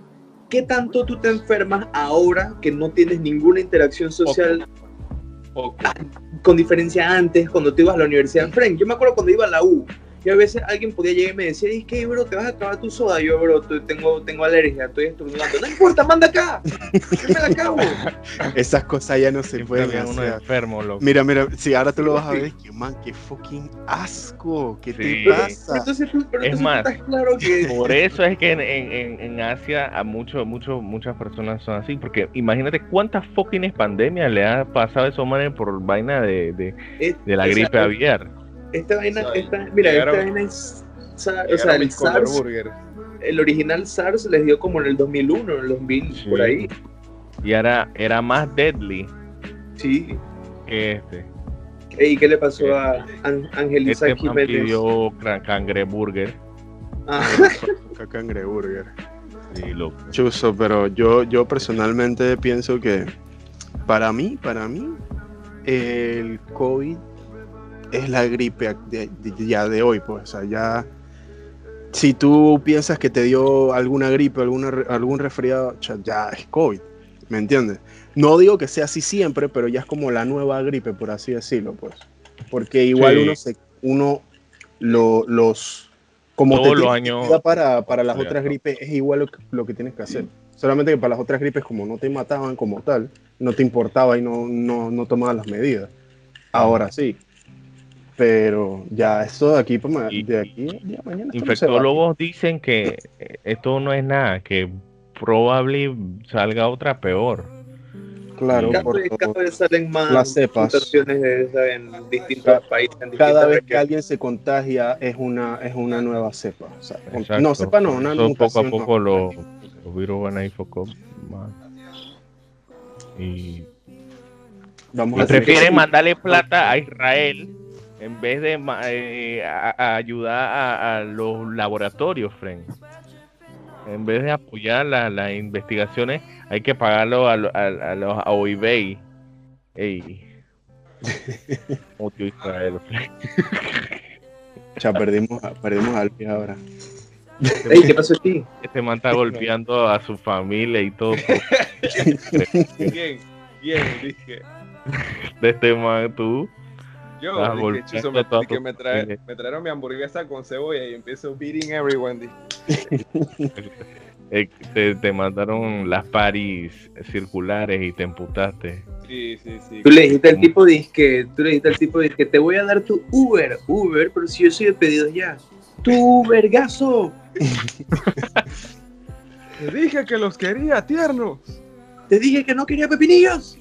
qué tanto tú te enfermas ahora que no tienes ninguna interacción social Poco. con diferencia antes cuando te ibas a la universidad. Frank, yo me acuerdo cuando iba a la U y a veces alguien podía llegar y me decía, ¿y qué, bro? ¿Te vas a acabar tu soda? Yo, bro, tengo, tengo alergia, estoy estornudando. No importa, manda acá. Yo me la acabo. Esas cosas ya no se pueden había uno hacer. enfermo, loco. Mira, mira, si ahora tú lo vas a ver, que man, qué fucking asco, ¿qué Sí. te pasa? Entonces tú, pero Es entonces tú más, estás claro que... [laughs] Por eso es que en, en- en- Asia a mucho, mucho, muchas personas son así, porque imagínate cuántas fucking pandemias le ha pasado a esos manes por vaina de, de, es- de la gripe aviar. Esta vaina, O sea, esta, mira, esta vaina es... O sea, el SARS, el original SARS les dio como en el 2001, en el 2000, Sí. por ahí. Y era, era más deadly Sí. que este. ¿Y qué le pasó a An- Angelisa Este Jiménez? pidió cra- cangreburger. Ah, Cangreburger. [laughs] Sí, loco. Chuso, pero yo, yo personalmente pienso que para mí, para mí, el COVID es la gripe de- de- ya de hoy, pues. O sea, ya. Si tú piensas que te dio alguna gripe, alguna, algún resfriado, ya es COVID. ¿Me entiendes? No digo que sea así siempre, pero ya es como la nueva gripe, por así decirlo, pues. Porque igual Sí. uno se, uno lo- los como Todos te los años- para, para las otras gripes es igual lo que, lo que tienes que hacer. Solamente que para las otras gripes, como no te mataban como tal, no te importaba y no, no, no tomabas las medidas. Ahora sí. Pero ya esto de aquí, Y- de aquí ya mañana. Infectólogos dicen que esto no es nada, que probable salga otra peor. Claro, Cada, por cada vez salen más Las cepas. mutaciones de esa en distintos Ca- países. en Cada vez que regiones. alguien se contagia es una, es una nueva cepa. o sea, no, cepa no, una Eso poco a poco no. los, los virus van a ir más. Y, Vamos y a prefieren que- mandarle plata a Israel en vez de eh, a, a ayudar a, a los laboratorios, friend. En vez de apoyar la- las investigaciones, hay que pagarlo a, lo- a, a los a OIB. Ey. [laughs] Israel, friend. Ya perdimos, perdimos al pie ahora. Ey, ¿qué pasó aquí? Este man está golpeando a su familia y todo. ¿Quién? ¿Quién? Dije. De este man, tú. Yo, dije, chuzo, me, me, trae- me trajeron mi hamburguesa con cebolla y empiezo beating everyone. [laughs] Eh, te, te mandaron las paris circulares y te emputaste. Sí, sí, sí. Tú le dijiste al tipo disque, tú le dijiste al tipo disque, te voy a dar tu Uber, Uber, pero si yo soy de pedidos ya. Tu vergazo. [laughs] Te dije que los quería tiernos. Te dije que no quería pepinillos.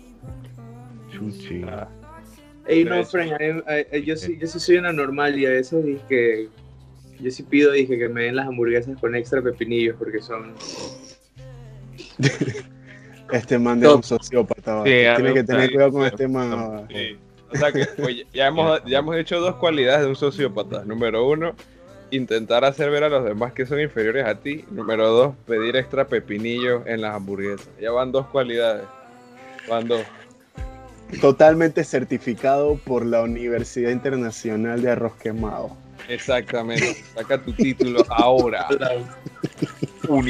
Chuchi. Ey, no. Frank, mí- a- a- yo, sí, yo sí soy una normal y a veces dije, yo sí pido dije, que me den las hamburguesas con extra pepinillos porque son... [laughs] Este man de un sociópata. Sí, Tiene que tener cuidado con este man. Sí. O sea que ya, hemos, ya hemos hecho dos cualidades de un sociópata. Número uno, intentar hacer ver a los demás que son inferiores a ti. Número dos, pedir extra pepinillos en las hamburguesas. Ya van dos cualidades. Van dos. Totalmente certificado por la Universidad Internacional de Arroz Quemado. Exactamente. Saca tu título ahora.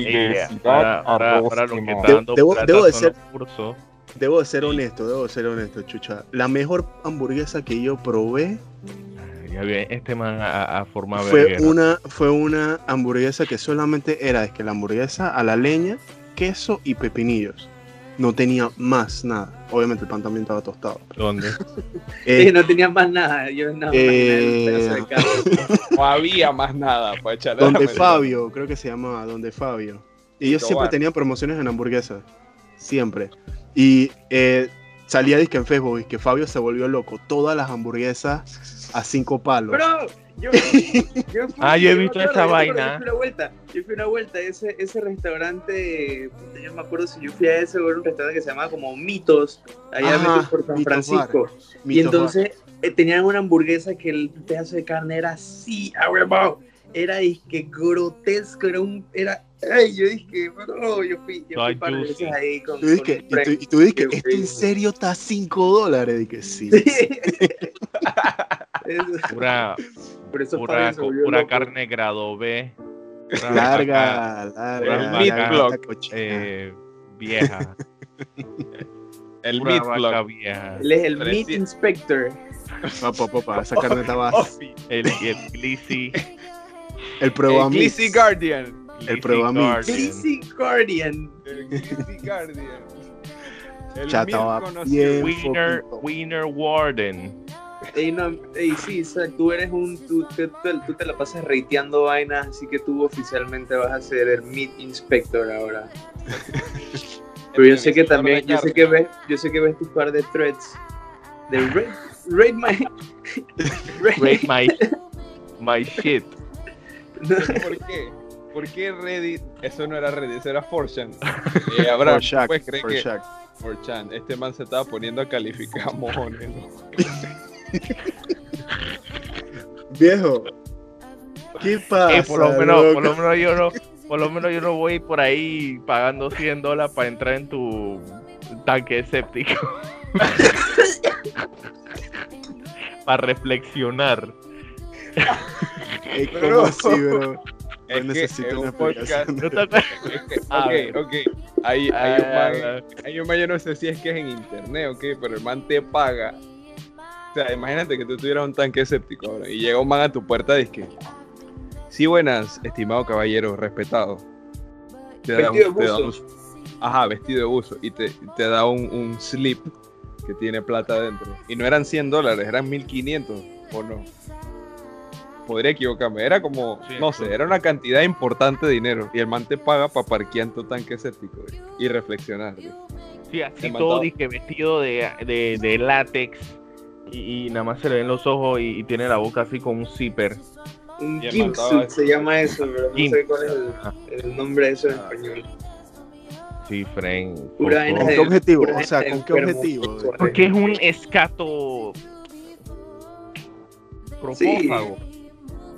Ey, ahora, ahora, ahora lo que está Debo- dando debo- de ser-. Debo de ser honesto, debo de ser honesto, chucha. La mejor hamburguesa que yo probé este man a, a forma fue una, fue una hamburguesa que solamente era es que la hamburguesa a la leña, queso y pepinillos. No tenía más nada. Obviamente el pan también estaba tostado. ¿Dónde? [laughs] Eh, no tenía más nada, yo no, Eh. No había más nada para echarle. donde la Fabio, creo que se llamaba Donde Fabio. Y ellos Tobar. siempre tenían promociones en hamburguesas. Siempre. Y eh, salía disque en Facebook, que Fabio se volvió loco. Todas las hamburguesas a cinco palos. Bro, yo, [laughs] yo fui- Ah, yo he visto esa vaina. Yo fui una vuelta, yo fui una vuelta, ese, ese restaurante, yo me acuerdo si yo fui a ese, era un restaurante que se llamaba como Mitos, allá Ajá, metido por San Mitos Francisco. y Mitos entonces eh, tenían una hamburguesa que el pedazo de carne era así, ah, huevón, era disque grotesco, era un, era, ay, yo dije, bro, yo fui, yo fui Ay, par de juicy. veces ahí con, Tú con dices, el y tú, y tú ¿esto en serio está a 5 dólares? Dije, sí. [laughs] Eso- Pura, por eso pura, carne grado B. pura vaca, Larga, larga. [laughs] Meat larga, block, cochina. eh, vieja. El meat block. vieja. Él es el Meat sí. Inspector. Papá, papá, esa carne estaba. [laughs] El, el Glizzy. El El probamix. Glizzy Guardian. Probamix. Guardian. Glizzy Guardian. El Glizzy Guardian. El Ya estaba bien. Poquito. Wiener Warden. Ey, no, ey, sí, o sea, tú eres un. Tú, tú- tú- tú te la pasas reiteando vainas, así que tú oficialmente vas a ser el Meat Inspector ahora. [laughs] Pero yo sé que también, yo sé que ves, yo sé que ves tus par de threads de rate my. Rate my, my shit. [laughs] ¿Por qué? ¿Por qué Reddit? Eso no era Reddit, eso era 4chan. [laughs] Eh, Abraham, pues cree que. 4chan, este man se estaba poniendo a calificar mojones. [laughs] Viejo. ¿Qué pasa? Eh, por lo menos, por lo menos yo no, por lo menos yo no voy por ahí pagando 100 dólares para entrar en tu tanque escéptico. para reflexionar. Ey, [laughs] ¿Cómo Bro. así, bro? Es que necesito es una un podcast. explicación. ¿No te acuerdas? es que- A ok, ok. Hay, hay, un Ah, man, hay un man, yo no sé si es que es en internet, ok, pero el man te paga. O sea, imagínate que tú tuvieras un tanque escéptico ahora y llega un man a tu puerta y dice. Sí, buenas, estimado caballero, respetado. Te da Vestido un- de da buzo. un- ajá, vestido de buzo. Y te, te da un, un slip que tiene plata adentro. Y no eran 100 dólares, eran 1500 o no. Podría equivocarme. Era como, Sí, no sé, era una cantidad importante de dinero. Y el man te paga para parquear en tu tanque escéptico y reflexionar. Sí, así todo disque vestido de, de, de látex y, y nada más se le ven los ojos y, y tiene la boca así con un zipper. Un Y el gimp mandado suit se llama eso, pero no sé cuál es el, el nombre de eso en Ah. español. Sí, Fren. Pura con- vaina ¿Con de- qué objetivo? pura O sea, ¿con qué objetivo? Porque es un escato propófago.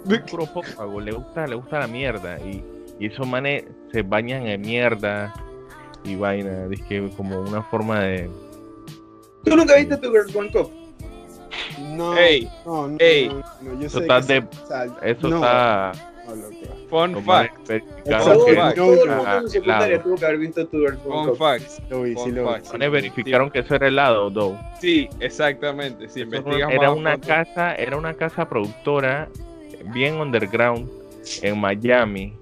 Un le gusta, le gusta la mierda. Y, y esos manes se bañan en mierda y vaina. Dije como una forma de. ¿Tú nunca viste tu Girls One Cup? No, Ey, no, no, ey. no, no, yo Eso sé está que de- Eso no, está. Fun los fact. manes verificaron Eso Todo, que- fact. todo el mundo en su secundaria helado. tuvo que haber visto tu Girls One Fun Cup. fact. Verificaron que eso era helado, though. Sí, exactamente. Si investigas era más a una casa, era una casa productora bien underground en Miami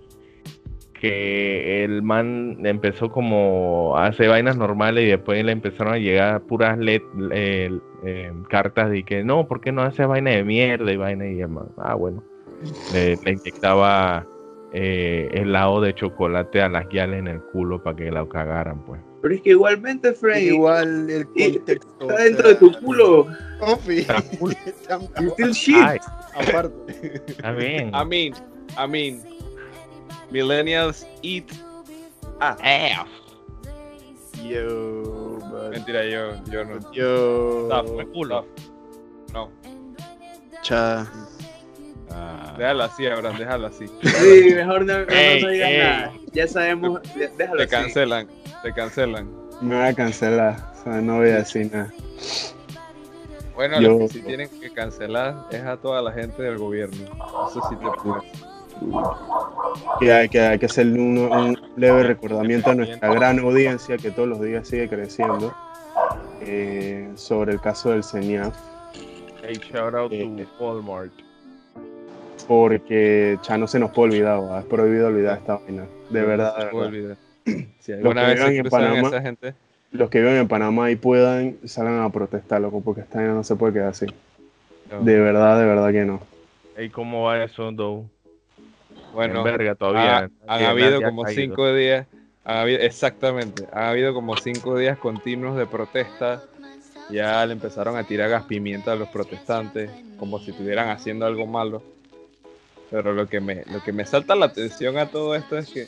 que el man empezó como a hacer vainas normales y después le empezaron a llegar puras let- eh, eh, cartas de que no, ¿por qué no haces vaina de mierda y vaina y man, ah bueno, le, le inyectaba eh, helado de chocolate a las guiales en el culo para que la cagaran pues. Pero es que igualmente, Frank, Igual el contexto. está dentro de tu culo. You [laughs] still shit. Ay, Aparte. está bien. I mean, I mean, millennials eat ass. Yo. Mentira, yo, yo no. Yo. Stuff, culo. stuff. No, Cha. Ah. déjalo así, Abraham, déjalo así. Sí, mejor no, no, no Ey, ey. nada. Ya sabemos, déjalo Te así. cancelan, te cancelan. Me voy a cancelar. O sea, no voy a decir nada. Bueno, Yo- lo que sí tienen que cancelar es a toda la gente del gobierno. Eso sí te puedo. Que hay que, hay que hacer un, un leve recordamiento a nuestra gran audiencia que todos los días sigue creciendo eh, sobre el caso del CENIAF. Hey, shout out Eh, to Walmart. Porque ya no se nos puede olvidar, ¿va? es prohibido olvidar esta vaina. De verdad, de No se puede verdad. [clears throat] Si Los alguna que vez se en Panamá- esa gente, Los que viven en Panamá y puedan, salgan a protestar, loco, porque esta no se puede quedar así. no. De verdad, de verdad que no. Hey, ¿cómo va eso, though? bueno, en verga todavía. ha- han habido ha como caído. cinco días, han habido- exactamente, han habido como cinco días continuos de protesta. Ya le empezaron a tirar gas pimienta a los protestantes, como si estuvieran haciendo algo malo. Pero lo que me, lo que me salta la atención a todo esto es que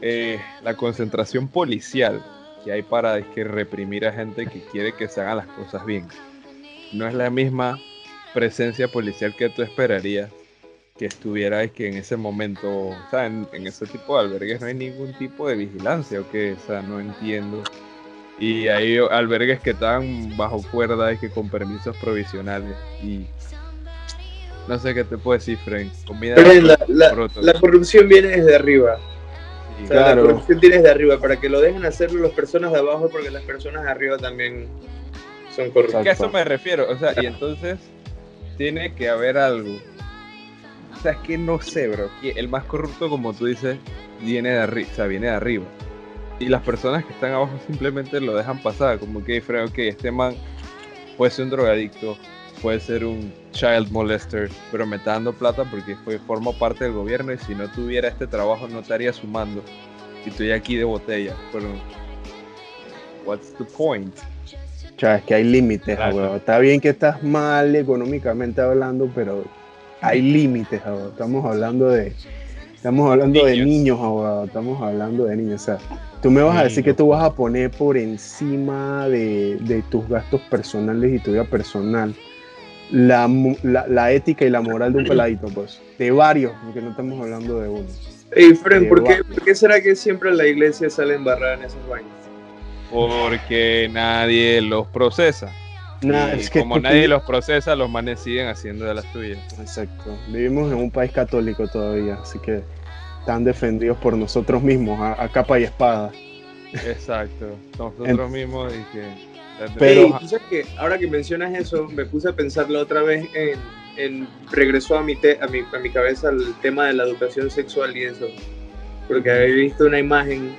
eh, la concentración policial que hay para es que reprimir a gente que quiere que se hagan las cosas bien. No es la misma presencia policial que tú esperarías que estuviera es que en ese momento, o sea, en, en ese tipo de albergues no hay ningún tipo de vigilancia o que, o sea, no entiendo. Y hay albergues que están bajo cuerda y que con permisos provisionales y no sé qué te puedo decir, Frank. Comida la, la- la corrupción viene desde arriba. O sea, Claro. La corrupción viene desde arriba. Para que lo dejen hacerlo las personas de abajo, porque las personas de arriba también son corruptas. Que a eso me refiero, o sea, y entonces tiene que haber algo. O sea, es que no sé, bro. que el más corrupto, como tú dices, viene de arriba, o sea, viene de arriba. Y las personas que están abajo simplemente lo dejan pasar, como que, Fred, ok, este man puede ser un drogadicto, puede ser un child molester, pero me está dando plata porque fue, forma parte del gobierno y si no tuviera este trabajo no estaría sumando. Y estoy aquí de botella, pero... What's the point? O sea, es que hay límites, Claro. Está bien que estás mal económicamente hablando, pero hay límites. Estamos hablando de. Estamos hablando de Niños. niños, abogado. Estamos hablando de niños. O sea, tú me vas a decir que Niños. tú vas a poner por encima de, de tus gastos personales y tu vida personal la, la, la ética y la moral de un peladito, pues. De varios, porque no estamos hablando de uno. Ey, Fren, ¿por qué, por qué será que siempre la iglesia sale embarrada en esas vainas? Porque nadie los procesa. Nah, Y es que como tú- nadie [laughs] los procesa, los manes siguen haciendo de las tuyas. Exacto. Vivimos en un país católico todavía, así que están defendidos por nosotros mismos, a, a capa y espada. Exacto. Nosotros mismos y que. Pero- Ey, tú sabes que ahora que mencionas eso, me puse a pensarlo otra vez en, en regresó a mi, te- a, mi, a mi cabeza el tema de la educación sexual y eso. Porque había visto una imagen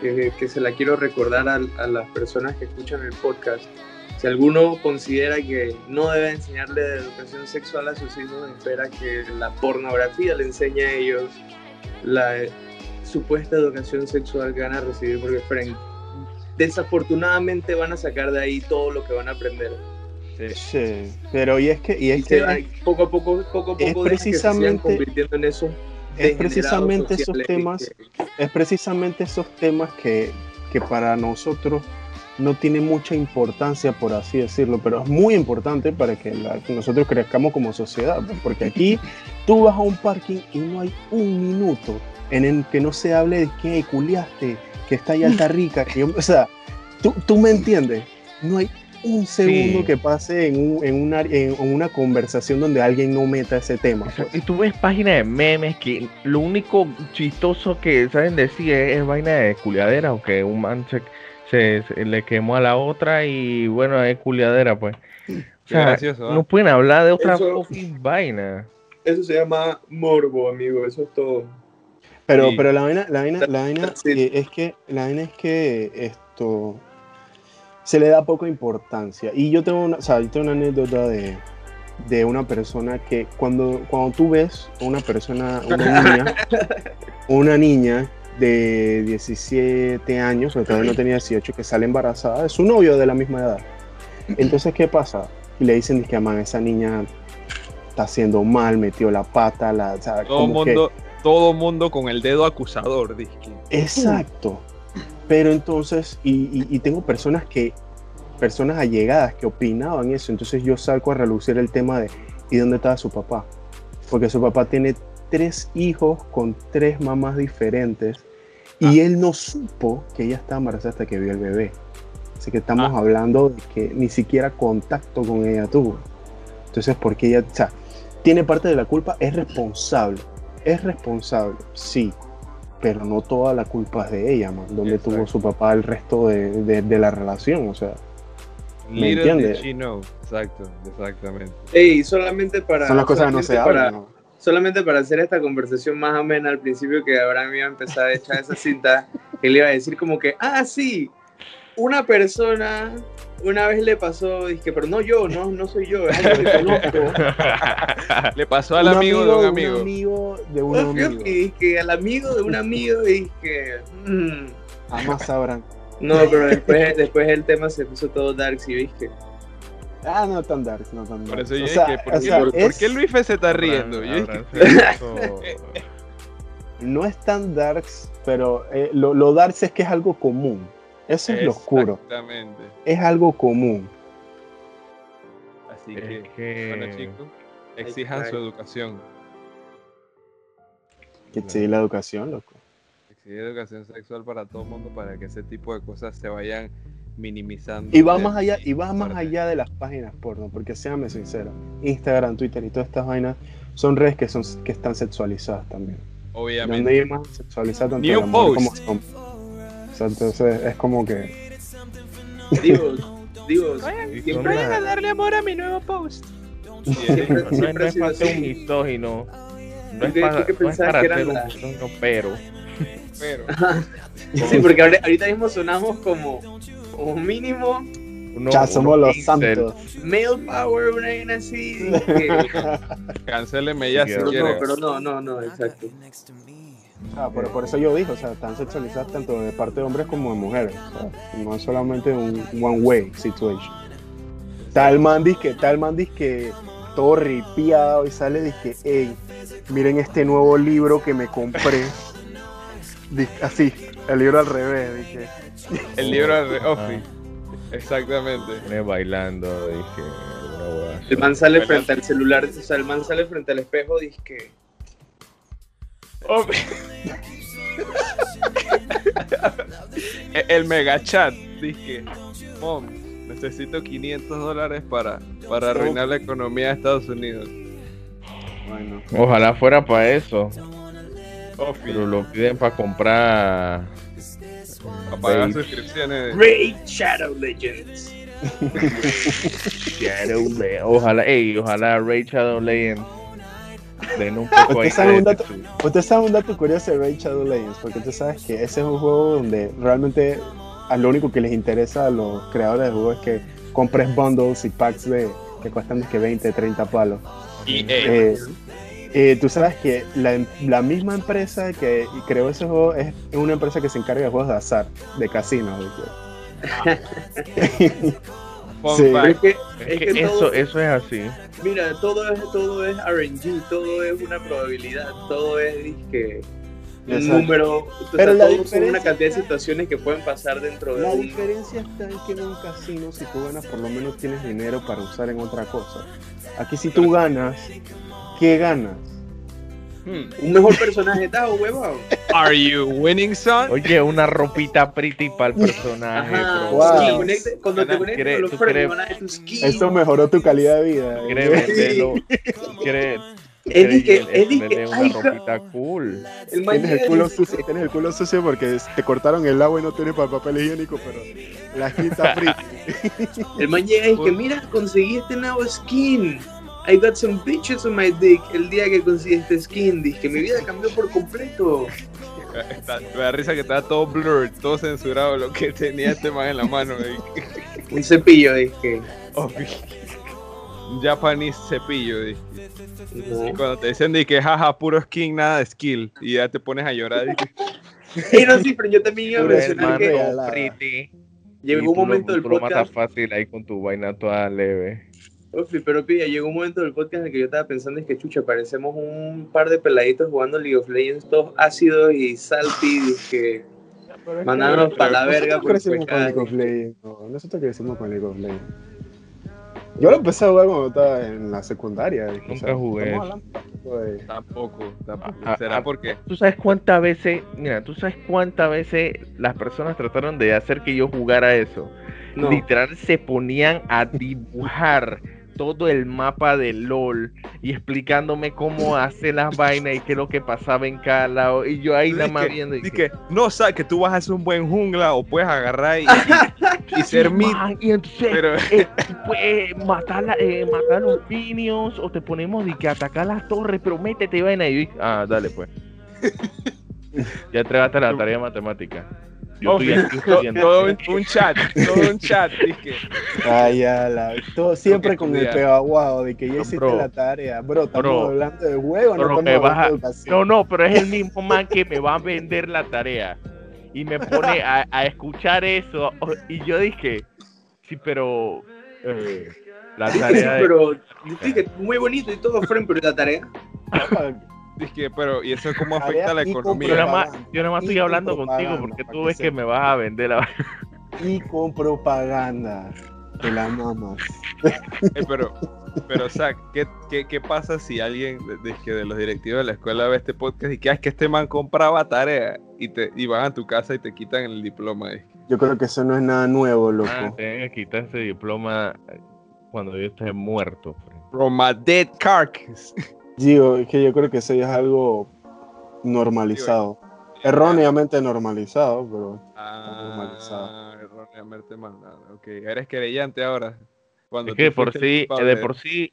que, que se la quiero recordar a, a las personas que escuchan el podcast. Si alguno considera que no debe enseñarle de educación sexual a sus hijos, espera que la pornografía le enseñe a ellos la supuesta educación sexual que van a recibir, porque Frank, desafortunadamente van a sacar de ahí todo lo que van a aprender. Sí. Sí, pero y es que, y es se que va- poco a poco, poco a poco es que se precisamente- convirtiendo en esos es precisamente esos temas, que- es precisamente esos temas que, que para nosotros no tiene mucha importancia, por así decirlo, pero es muy importante para que, la- que nosotros crezcamos como sociedad, pues, porque aquí tú vas a un parking y no hay un minuto en el que no se hable de que culiaste, que está allá alta rica, que yo- o sea, tú, tú me entiendes, no hay un segundo Sí. que pase en, un- en una, en una conversación donde alguien no meta ese tema. pues. Y tú ves páginas de memes que lo único chistoso que saben decir es, es vaina de culiadera o que un man se, se- se le quemó a la otra y bueno, es culiadera pues. O sea, gracioso, ¿ah? no pueden hablar de otra Eso- fucking vaina. Eso se llama morbo, amigo, eso es todo. Pero, pero la vaina, la vaina, la vaina [laughs] Sí. eh, es que la vaina es que esto se le da poca importancia. Y yo tengo una, o sea, yo tengo una anécdota de, de una persona que cuando, cuando tú ves una persona, una niña, [laughs] una niña de 17 años, o todavía no tenía 18, que sale embarazada de su novio de la misma edad. Entonces, ¿qué pasa? Y le dicen que man, esa niña está haciendo mal, metió la pata, la, o sea, Todo como que- mundo, todo mundo con el dedo acusador, disque. Exacto. Pero entonces, y, y- y tengo personas que, personas allegadas que opinaban eso, entonces yo salgo a relucir el tema de, ¿y dónde estaba su papá? Porque su papá tiene tres hijos con tres mamás diferentes y él no supo que ella estaba embarazada hasta que vio el bebé. Así que estamos Ah. hablando de que ni siquiera contacto con ella tuvo. Entonces, porque ella, o sea, tiene parte de la culpa, es responsable. Es responsable, sí, pero no toda la culpa es de ella, man. Donde tuvo su papá el resto de, de- de la relación, o sea. ¿Me Little did entiendes? she know. Exacto, exactamente. Ey, solamente para. Son las cosas que no se hablan. ¿no? Solamente para hacer esta conversación más amena al principio que Abraham iba a empezar a echar esa cinta, él iba a decir como que, ah, sí, una persona una vez le pasó, dije, pero no yo, no, no soy yo, es alguien que conozco. [laughs] Le pasó al Un amigo, de un Un amigo. de un Y amigo. dije, al amigo de un amigo, y dije, mm. Jamás sabrán. no, pero después, después el tema se puso todo dark y yo dije, Ah, no tan dark, no tan dark. Por eso yo O sea, dije, ¿por, o qué, sea, por- por es- qué Luis se está riendo? Yo dije, [laughs] no es tan darks, pero eh, lo, lo darks es que es algo común. Eso es lo oscuro. Exactamente. Es algo común. Así Es que, que- bueno chicos, exijan su educación. Que sí, la educación, loco. Exigir educación sexual para todo el mundo para que ese tipo de cosas se vayan minimizando. Y va más allá, y va más allá de las páginas porno, porque séame sincero, Instagram, Twitter y todas estas vainas son redes que son que están sexualizadas también. Obviamente. Donde hay más sexualizada tanto New post. Sea, entonces es como que digo, [laughs] digo, Y siempre, son las- darle amor a mi nuevo post. siempre, No, siempre no es para ser un misógino. No es ¿Qué- para, qué no es para que ser eran un misógino, pero. Pero, [laughs] Sí, porque ahora- ahorita mismo sonamos como, como mínimo Uno, ya somos uno los incel. santos. male power, una vaina así. [laughs] cancéleme ya Sí, si quiere. no, pero no, no, no, exacto. Ah, pero por eso yo dije, o sea, están sexualizadas tanto de parte de hombres como de mujeres. O sea, no es solamente un one way situation. Tal man dice que, tal man dice que todo ripiado y sale dice que, hey, miren este nuevo libro que me compré. Dice, así, el libro al revés, dije. El libro de Ah. Office. Exactamente. Viene bailando, dije. El man sale frente al celular, o sea, el man sale frente al espejo, dice que El mega chat dije, mom, necesito 500 dólares para, para arruinar la economía de Estados Unidos. Bueno, Ojalá fuera para eso. Office, Pero lo piden para comprar. para pagar suscripciones. Raid Shadow Legends. [laughs] Shadow Le- Ojalá, ey, ojalá Raid Shadow Legends den un poco Usted sabe de un dato- su- Usted sabe un dato curioso de Raid Shadow Legends, porque tú sabes que ese es un juego donde realmente a lo único que les interesa a los creadores de juegos es que compres bundles y packs de que cuestan que 20, 30 palos. Y Eh, eh, tú sabes que la, la misma empresa que creó ese juego es una empresa que se encarga de juegos de azar, de casinos. [laughs] Fun Sí. Fact. es que, Es que eso, todo, eso es así. mira, todo es, todo es RNG, todo es una probabilidad, todo es disque, un número, o Pero sea, la todo son una cantidad de situaciones que pueden pasar dentro de La un... diferencia está en que en un casino, si tú ganas, por lo menos tienes dinero para usar en otra cosa. Aquí, si tú ganas, ¿qué ganas? Hmm. Un mejor personaje, Tao, huevón. Are you winning, son? Oye, una ropita pretty para el personaje. Ajá. Wow. conecte- cuando te quiere- con los. Esto mejoró tu calidad de vida. ¿eh? Quiere. Es di que- quiere es di que- ponerle una ay, ropita cool. El Tienes el, culo sucio, tienes el culo sucio porque te cortaron el agua y no tienes para papel higiénico, pero la skin está pretty. El man llega y dice, [laughs] mira, conseguí este nuevo skin. I got some bitches on my dick el día que conseguí este skin. Dije que mi vida cambió por completo. Está- me da risa que estaba todo blurred, todo censurado lo que tenía este man en la mano. eh. Un cepillo, dije. Un Japanese cepillo. dije. No. Y cuando te dicen que jaja, puro skin, nada de skill. Y ya te pones a llorar. dije, Ey, no, sí, pero yo también iba a mencionar que llegó Y un momento del podcast. fácil ahí con tu vaina toda leve. Ofi, pero pilla, llegó un momento del podcast en el que yo estaba pensando es que chucha, parecemos un par de peladitos jugando League of Legends, todos ácidos y salty, que mandándonos para la verga Nosotros por crecimos con pecado. League of Legends. no, nosotros crecimos con League of Legends. Yo lo empecé a jugar cuando estaba en la secundaria. o Nunca jugué. hablando tampoco Tampoco. Ah, ¿Será ah, porque? ¿Tú sabes cuántas veces, mira, tú sabes cuántas veces las personas trataron de hacer que yo jugara eso? No. Literal se ponían a dibujar todo el mapa de LOL y explicándome cómo hacer las vainas y qué es lo que pasaba en cada lado. Y yo ahí nada más viendo. y que, que, no, sabes que tú vas a ser un buen jungla o puedes agarrar y, y, y [laughs] ser "Sí, mid. man", Y entonces Pero eh, [laughs] tú puedes matar, la- eh, matar los minions o te ponemos de que atacar las torres, pero métete vaina. Y yo, ah, dale pues. [laughs] ya entregaste la tarea de matemática. Yo estoy mira, aquí to- [laughs] estudiando. todo un, chat, todo un chat. dije, Ay, ya, la- todo siempre con el estudiar. pegaguado de que ya No, hiciste bro. la tarea. Bro, estamos Bro. hablando de juego, no estamos de. No, no, pero es el mismo man que me va a vender la tarea. Y me pone a, a escuchar eso. Y yo dije, sí, pero eh, la Dije, sí, tarea de... dije, muy bonito y todo, friend, pero ¿y la tarea. Dije, pero ¿y eso cómo [laughs] afecta a la Yo economía? nada más, propaganda. yo nada más Y estoy hablando contigo porque tú ves que me vas a vender la... Y con propaganda. Te la mamas. Eh, pero, pero, o sea, ¿qué, qué, qué pasa si alguien de, de- que de los directivos de la escuela ve este podcast y que "Ah, es que este man compraba tarea y te y van a tu casa y te quitan el diploma? Yo creo que eso no es nada nuevo, loco. Ah, que quitar ese diploma cuando yo esté muerto. friend. From a dead carcass. Digo, es que yo creo que eso ya es algo normalizado. Erróneamente normalizado, pero normalizado. Ah, erróneamente mandado. Ok, eres querellante ahora. Cuando Es que de por sí, de por sí,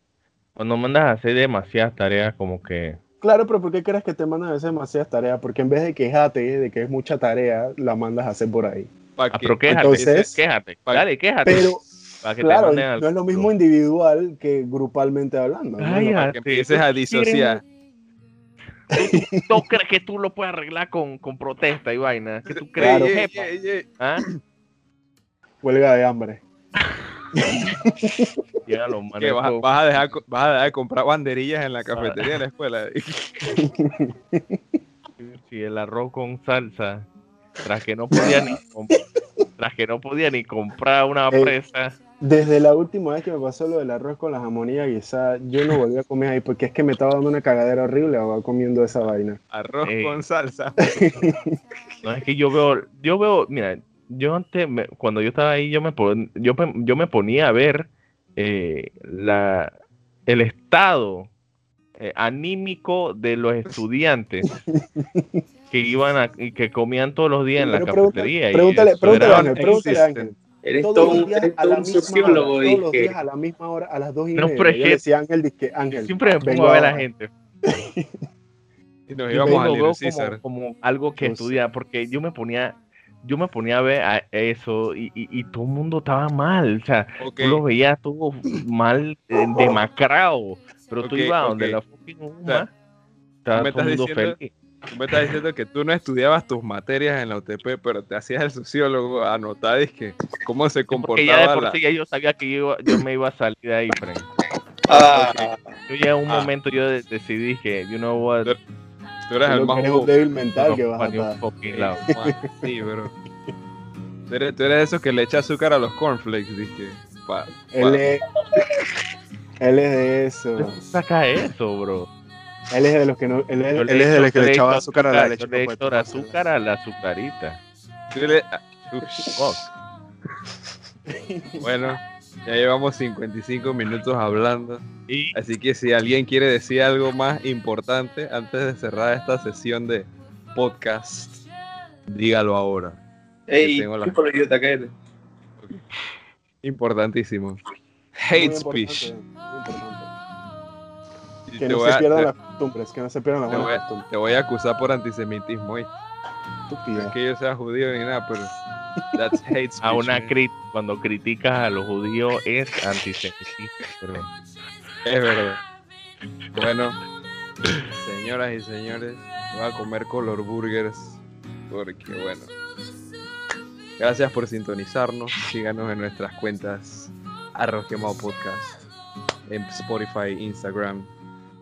cuando mandas a hacer demasiadas tareas como que... Claro, pero ¿por qué crees que te mandan a hacer demasiadas tareas? Porque en vez de quejarte de que es mucha tarea, la mandas a hacer por ahí. Ah, que- pero quéjate, Entonces- quéjate, dale, quéjate. Pero, para que te claro, manden al no es lo mismo individual que grupalmente hablando. ¿no? Ay, No, para que empieces a tú disociar. ¿Tú crees que tú lo puedes arreglar con, con protesta y vaina? ¿Qué tú crees? Claro. Ey, ey, ey. ¿Ah? Huelga de hambre. [laughs] Manes ¿Qué, vas, vas a dejar, vas a dejar de comprar banderillas en la cafetería de la escuela. [laughs] Sí, el arroz con salsa. Tras que no podía ni comp- tras que no podía ni comprar una presa. Desde la última vez que me pasó lo del arroz con la jamonía guisada, yo no volví a comer ahí porque es que me estaba dando una cagadera horrible comiendo esa vaina. Arroz con salsa. [laughs] No es que yo veo, yo veo, mira, yo antes, me- cuando yo estaba ahí, yo me, pon- yo, pe- yo me ponía a ver eh, la, el estado eh, anímico de los estudiantes [laughs] que iban a, y que comían todos los días en la Pero cafetería. y pregúntale, pregúntale Ángel, pregúntale. Ángel. Eres Todos todo los un, días eres a todo la un misma sociólogo, hora, todos los dije. días a la misma hora, a las dos y No, media. pero es Yo que- le decía a Ángel, dizque, Ángel, Siempre me pongo vengo a ver a la gente. [laughs] Y nos íbamos a veo Caesar. como, como algo que estudiar, porque yo me ponía, yo me ponía a ver a eso y, y- y todo el mundo estaba mal, o sea, tú lo veías todo mal, eh, demacrado, pero tú ibas a donde la fucking sea, estaba todo el estás mundo diciendo- feliz. Tú me estás diciendo que tú no estudiabas tus materias en la UTP, pero te hacías el sociólogo anotar que cómo se Porque ya de comportaba por la... sí ya yo sabía que yo, yo me iba a salir de ahí, Frank. Ah, Yo ya en un Ah. momento yo de- decidí que, you know what, Tú Tú eres el Lo más que es un débil mental no, que vas a estar. fucking lado. [laughs] Sí, bro. Tú eres, tú eres de esos que le echa azúcar a los cornflakes, dije. Pa, Él pa- es, él es de eso. Saca eso, bro. Él es de los que no. Él es, él de los que le echaba azúcar a la leche. le puede azúcar a la azucarita. Bueno, ya llevamos 55 minutos hablando. Y Así que si alguien quiere decir algo más importante antes de cerrar esta sesión de podcast, dígalo ahora. ey, tengo la- ¿qué por idiota que eres? Importantísimo. Muy Hate importante, speech. Que te no voy se a- pierdan te- las costumbres, que no se pierdan las buenas costumbres. Te voy a acusar por antisemitismo. ¿oíste? No es que yo sea judío ni nada, pero [laughs] that's hate speech. a una crit cuando criticas a los judíos es antisemitismo. Es verdad. Bueno, señoras y señores, voy a comer color burgers porque bueno. Gracias por sintonizarnos. Síganos en nuestras cuentas Arroz Quemado Podcast en Spotify, Instagram.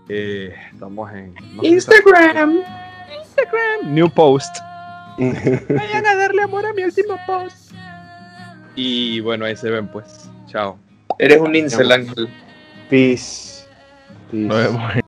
Eh, estamos en no sé si Instagram. está- New Post. [laughs] Vayan a darle amor a mi último post. Y bueno, ahí se ven pues. Chao. Eres un incel, Ángel. Peace. Peace. Nos vemos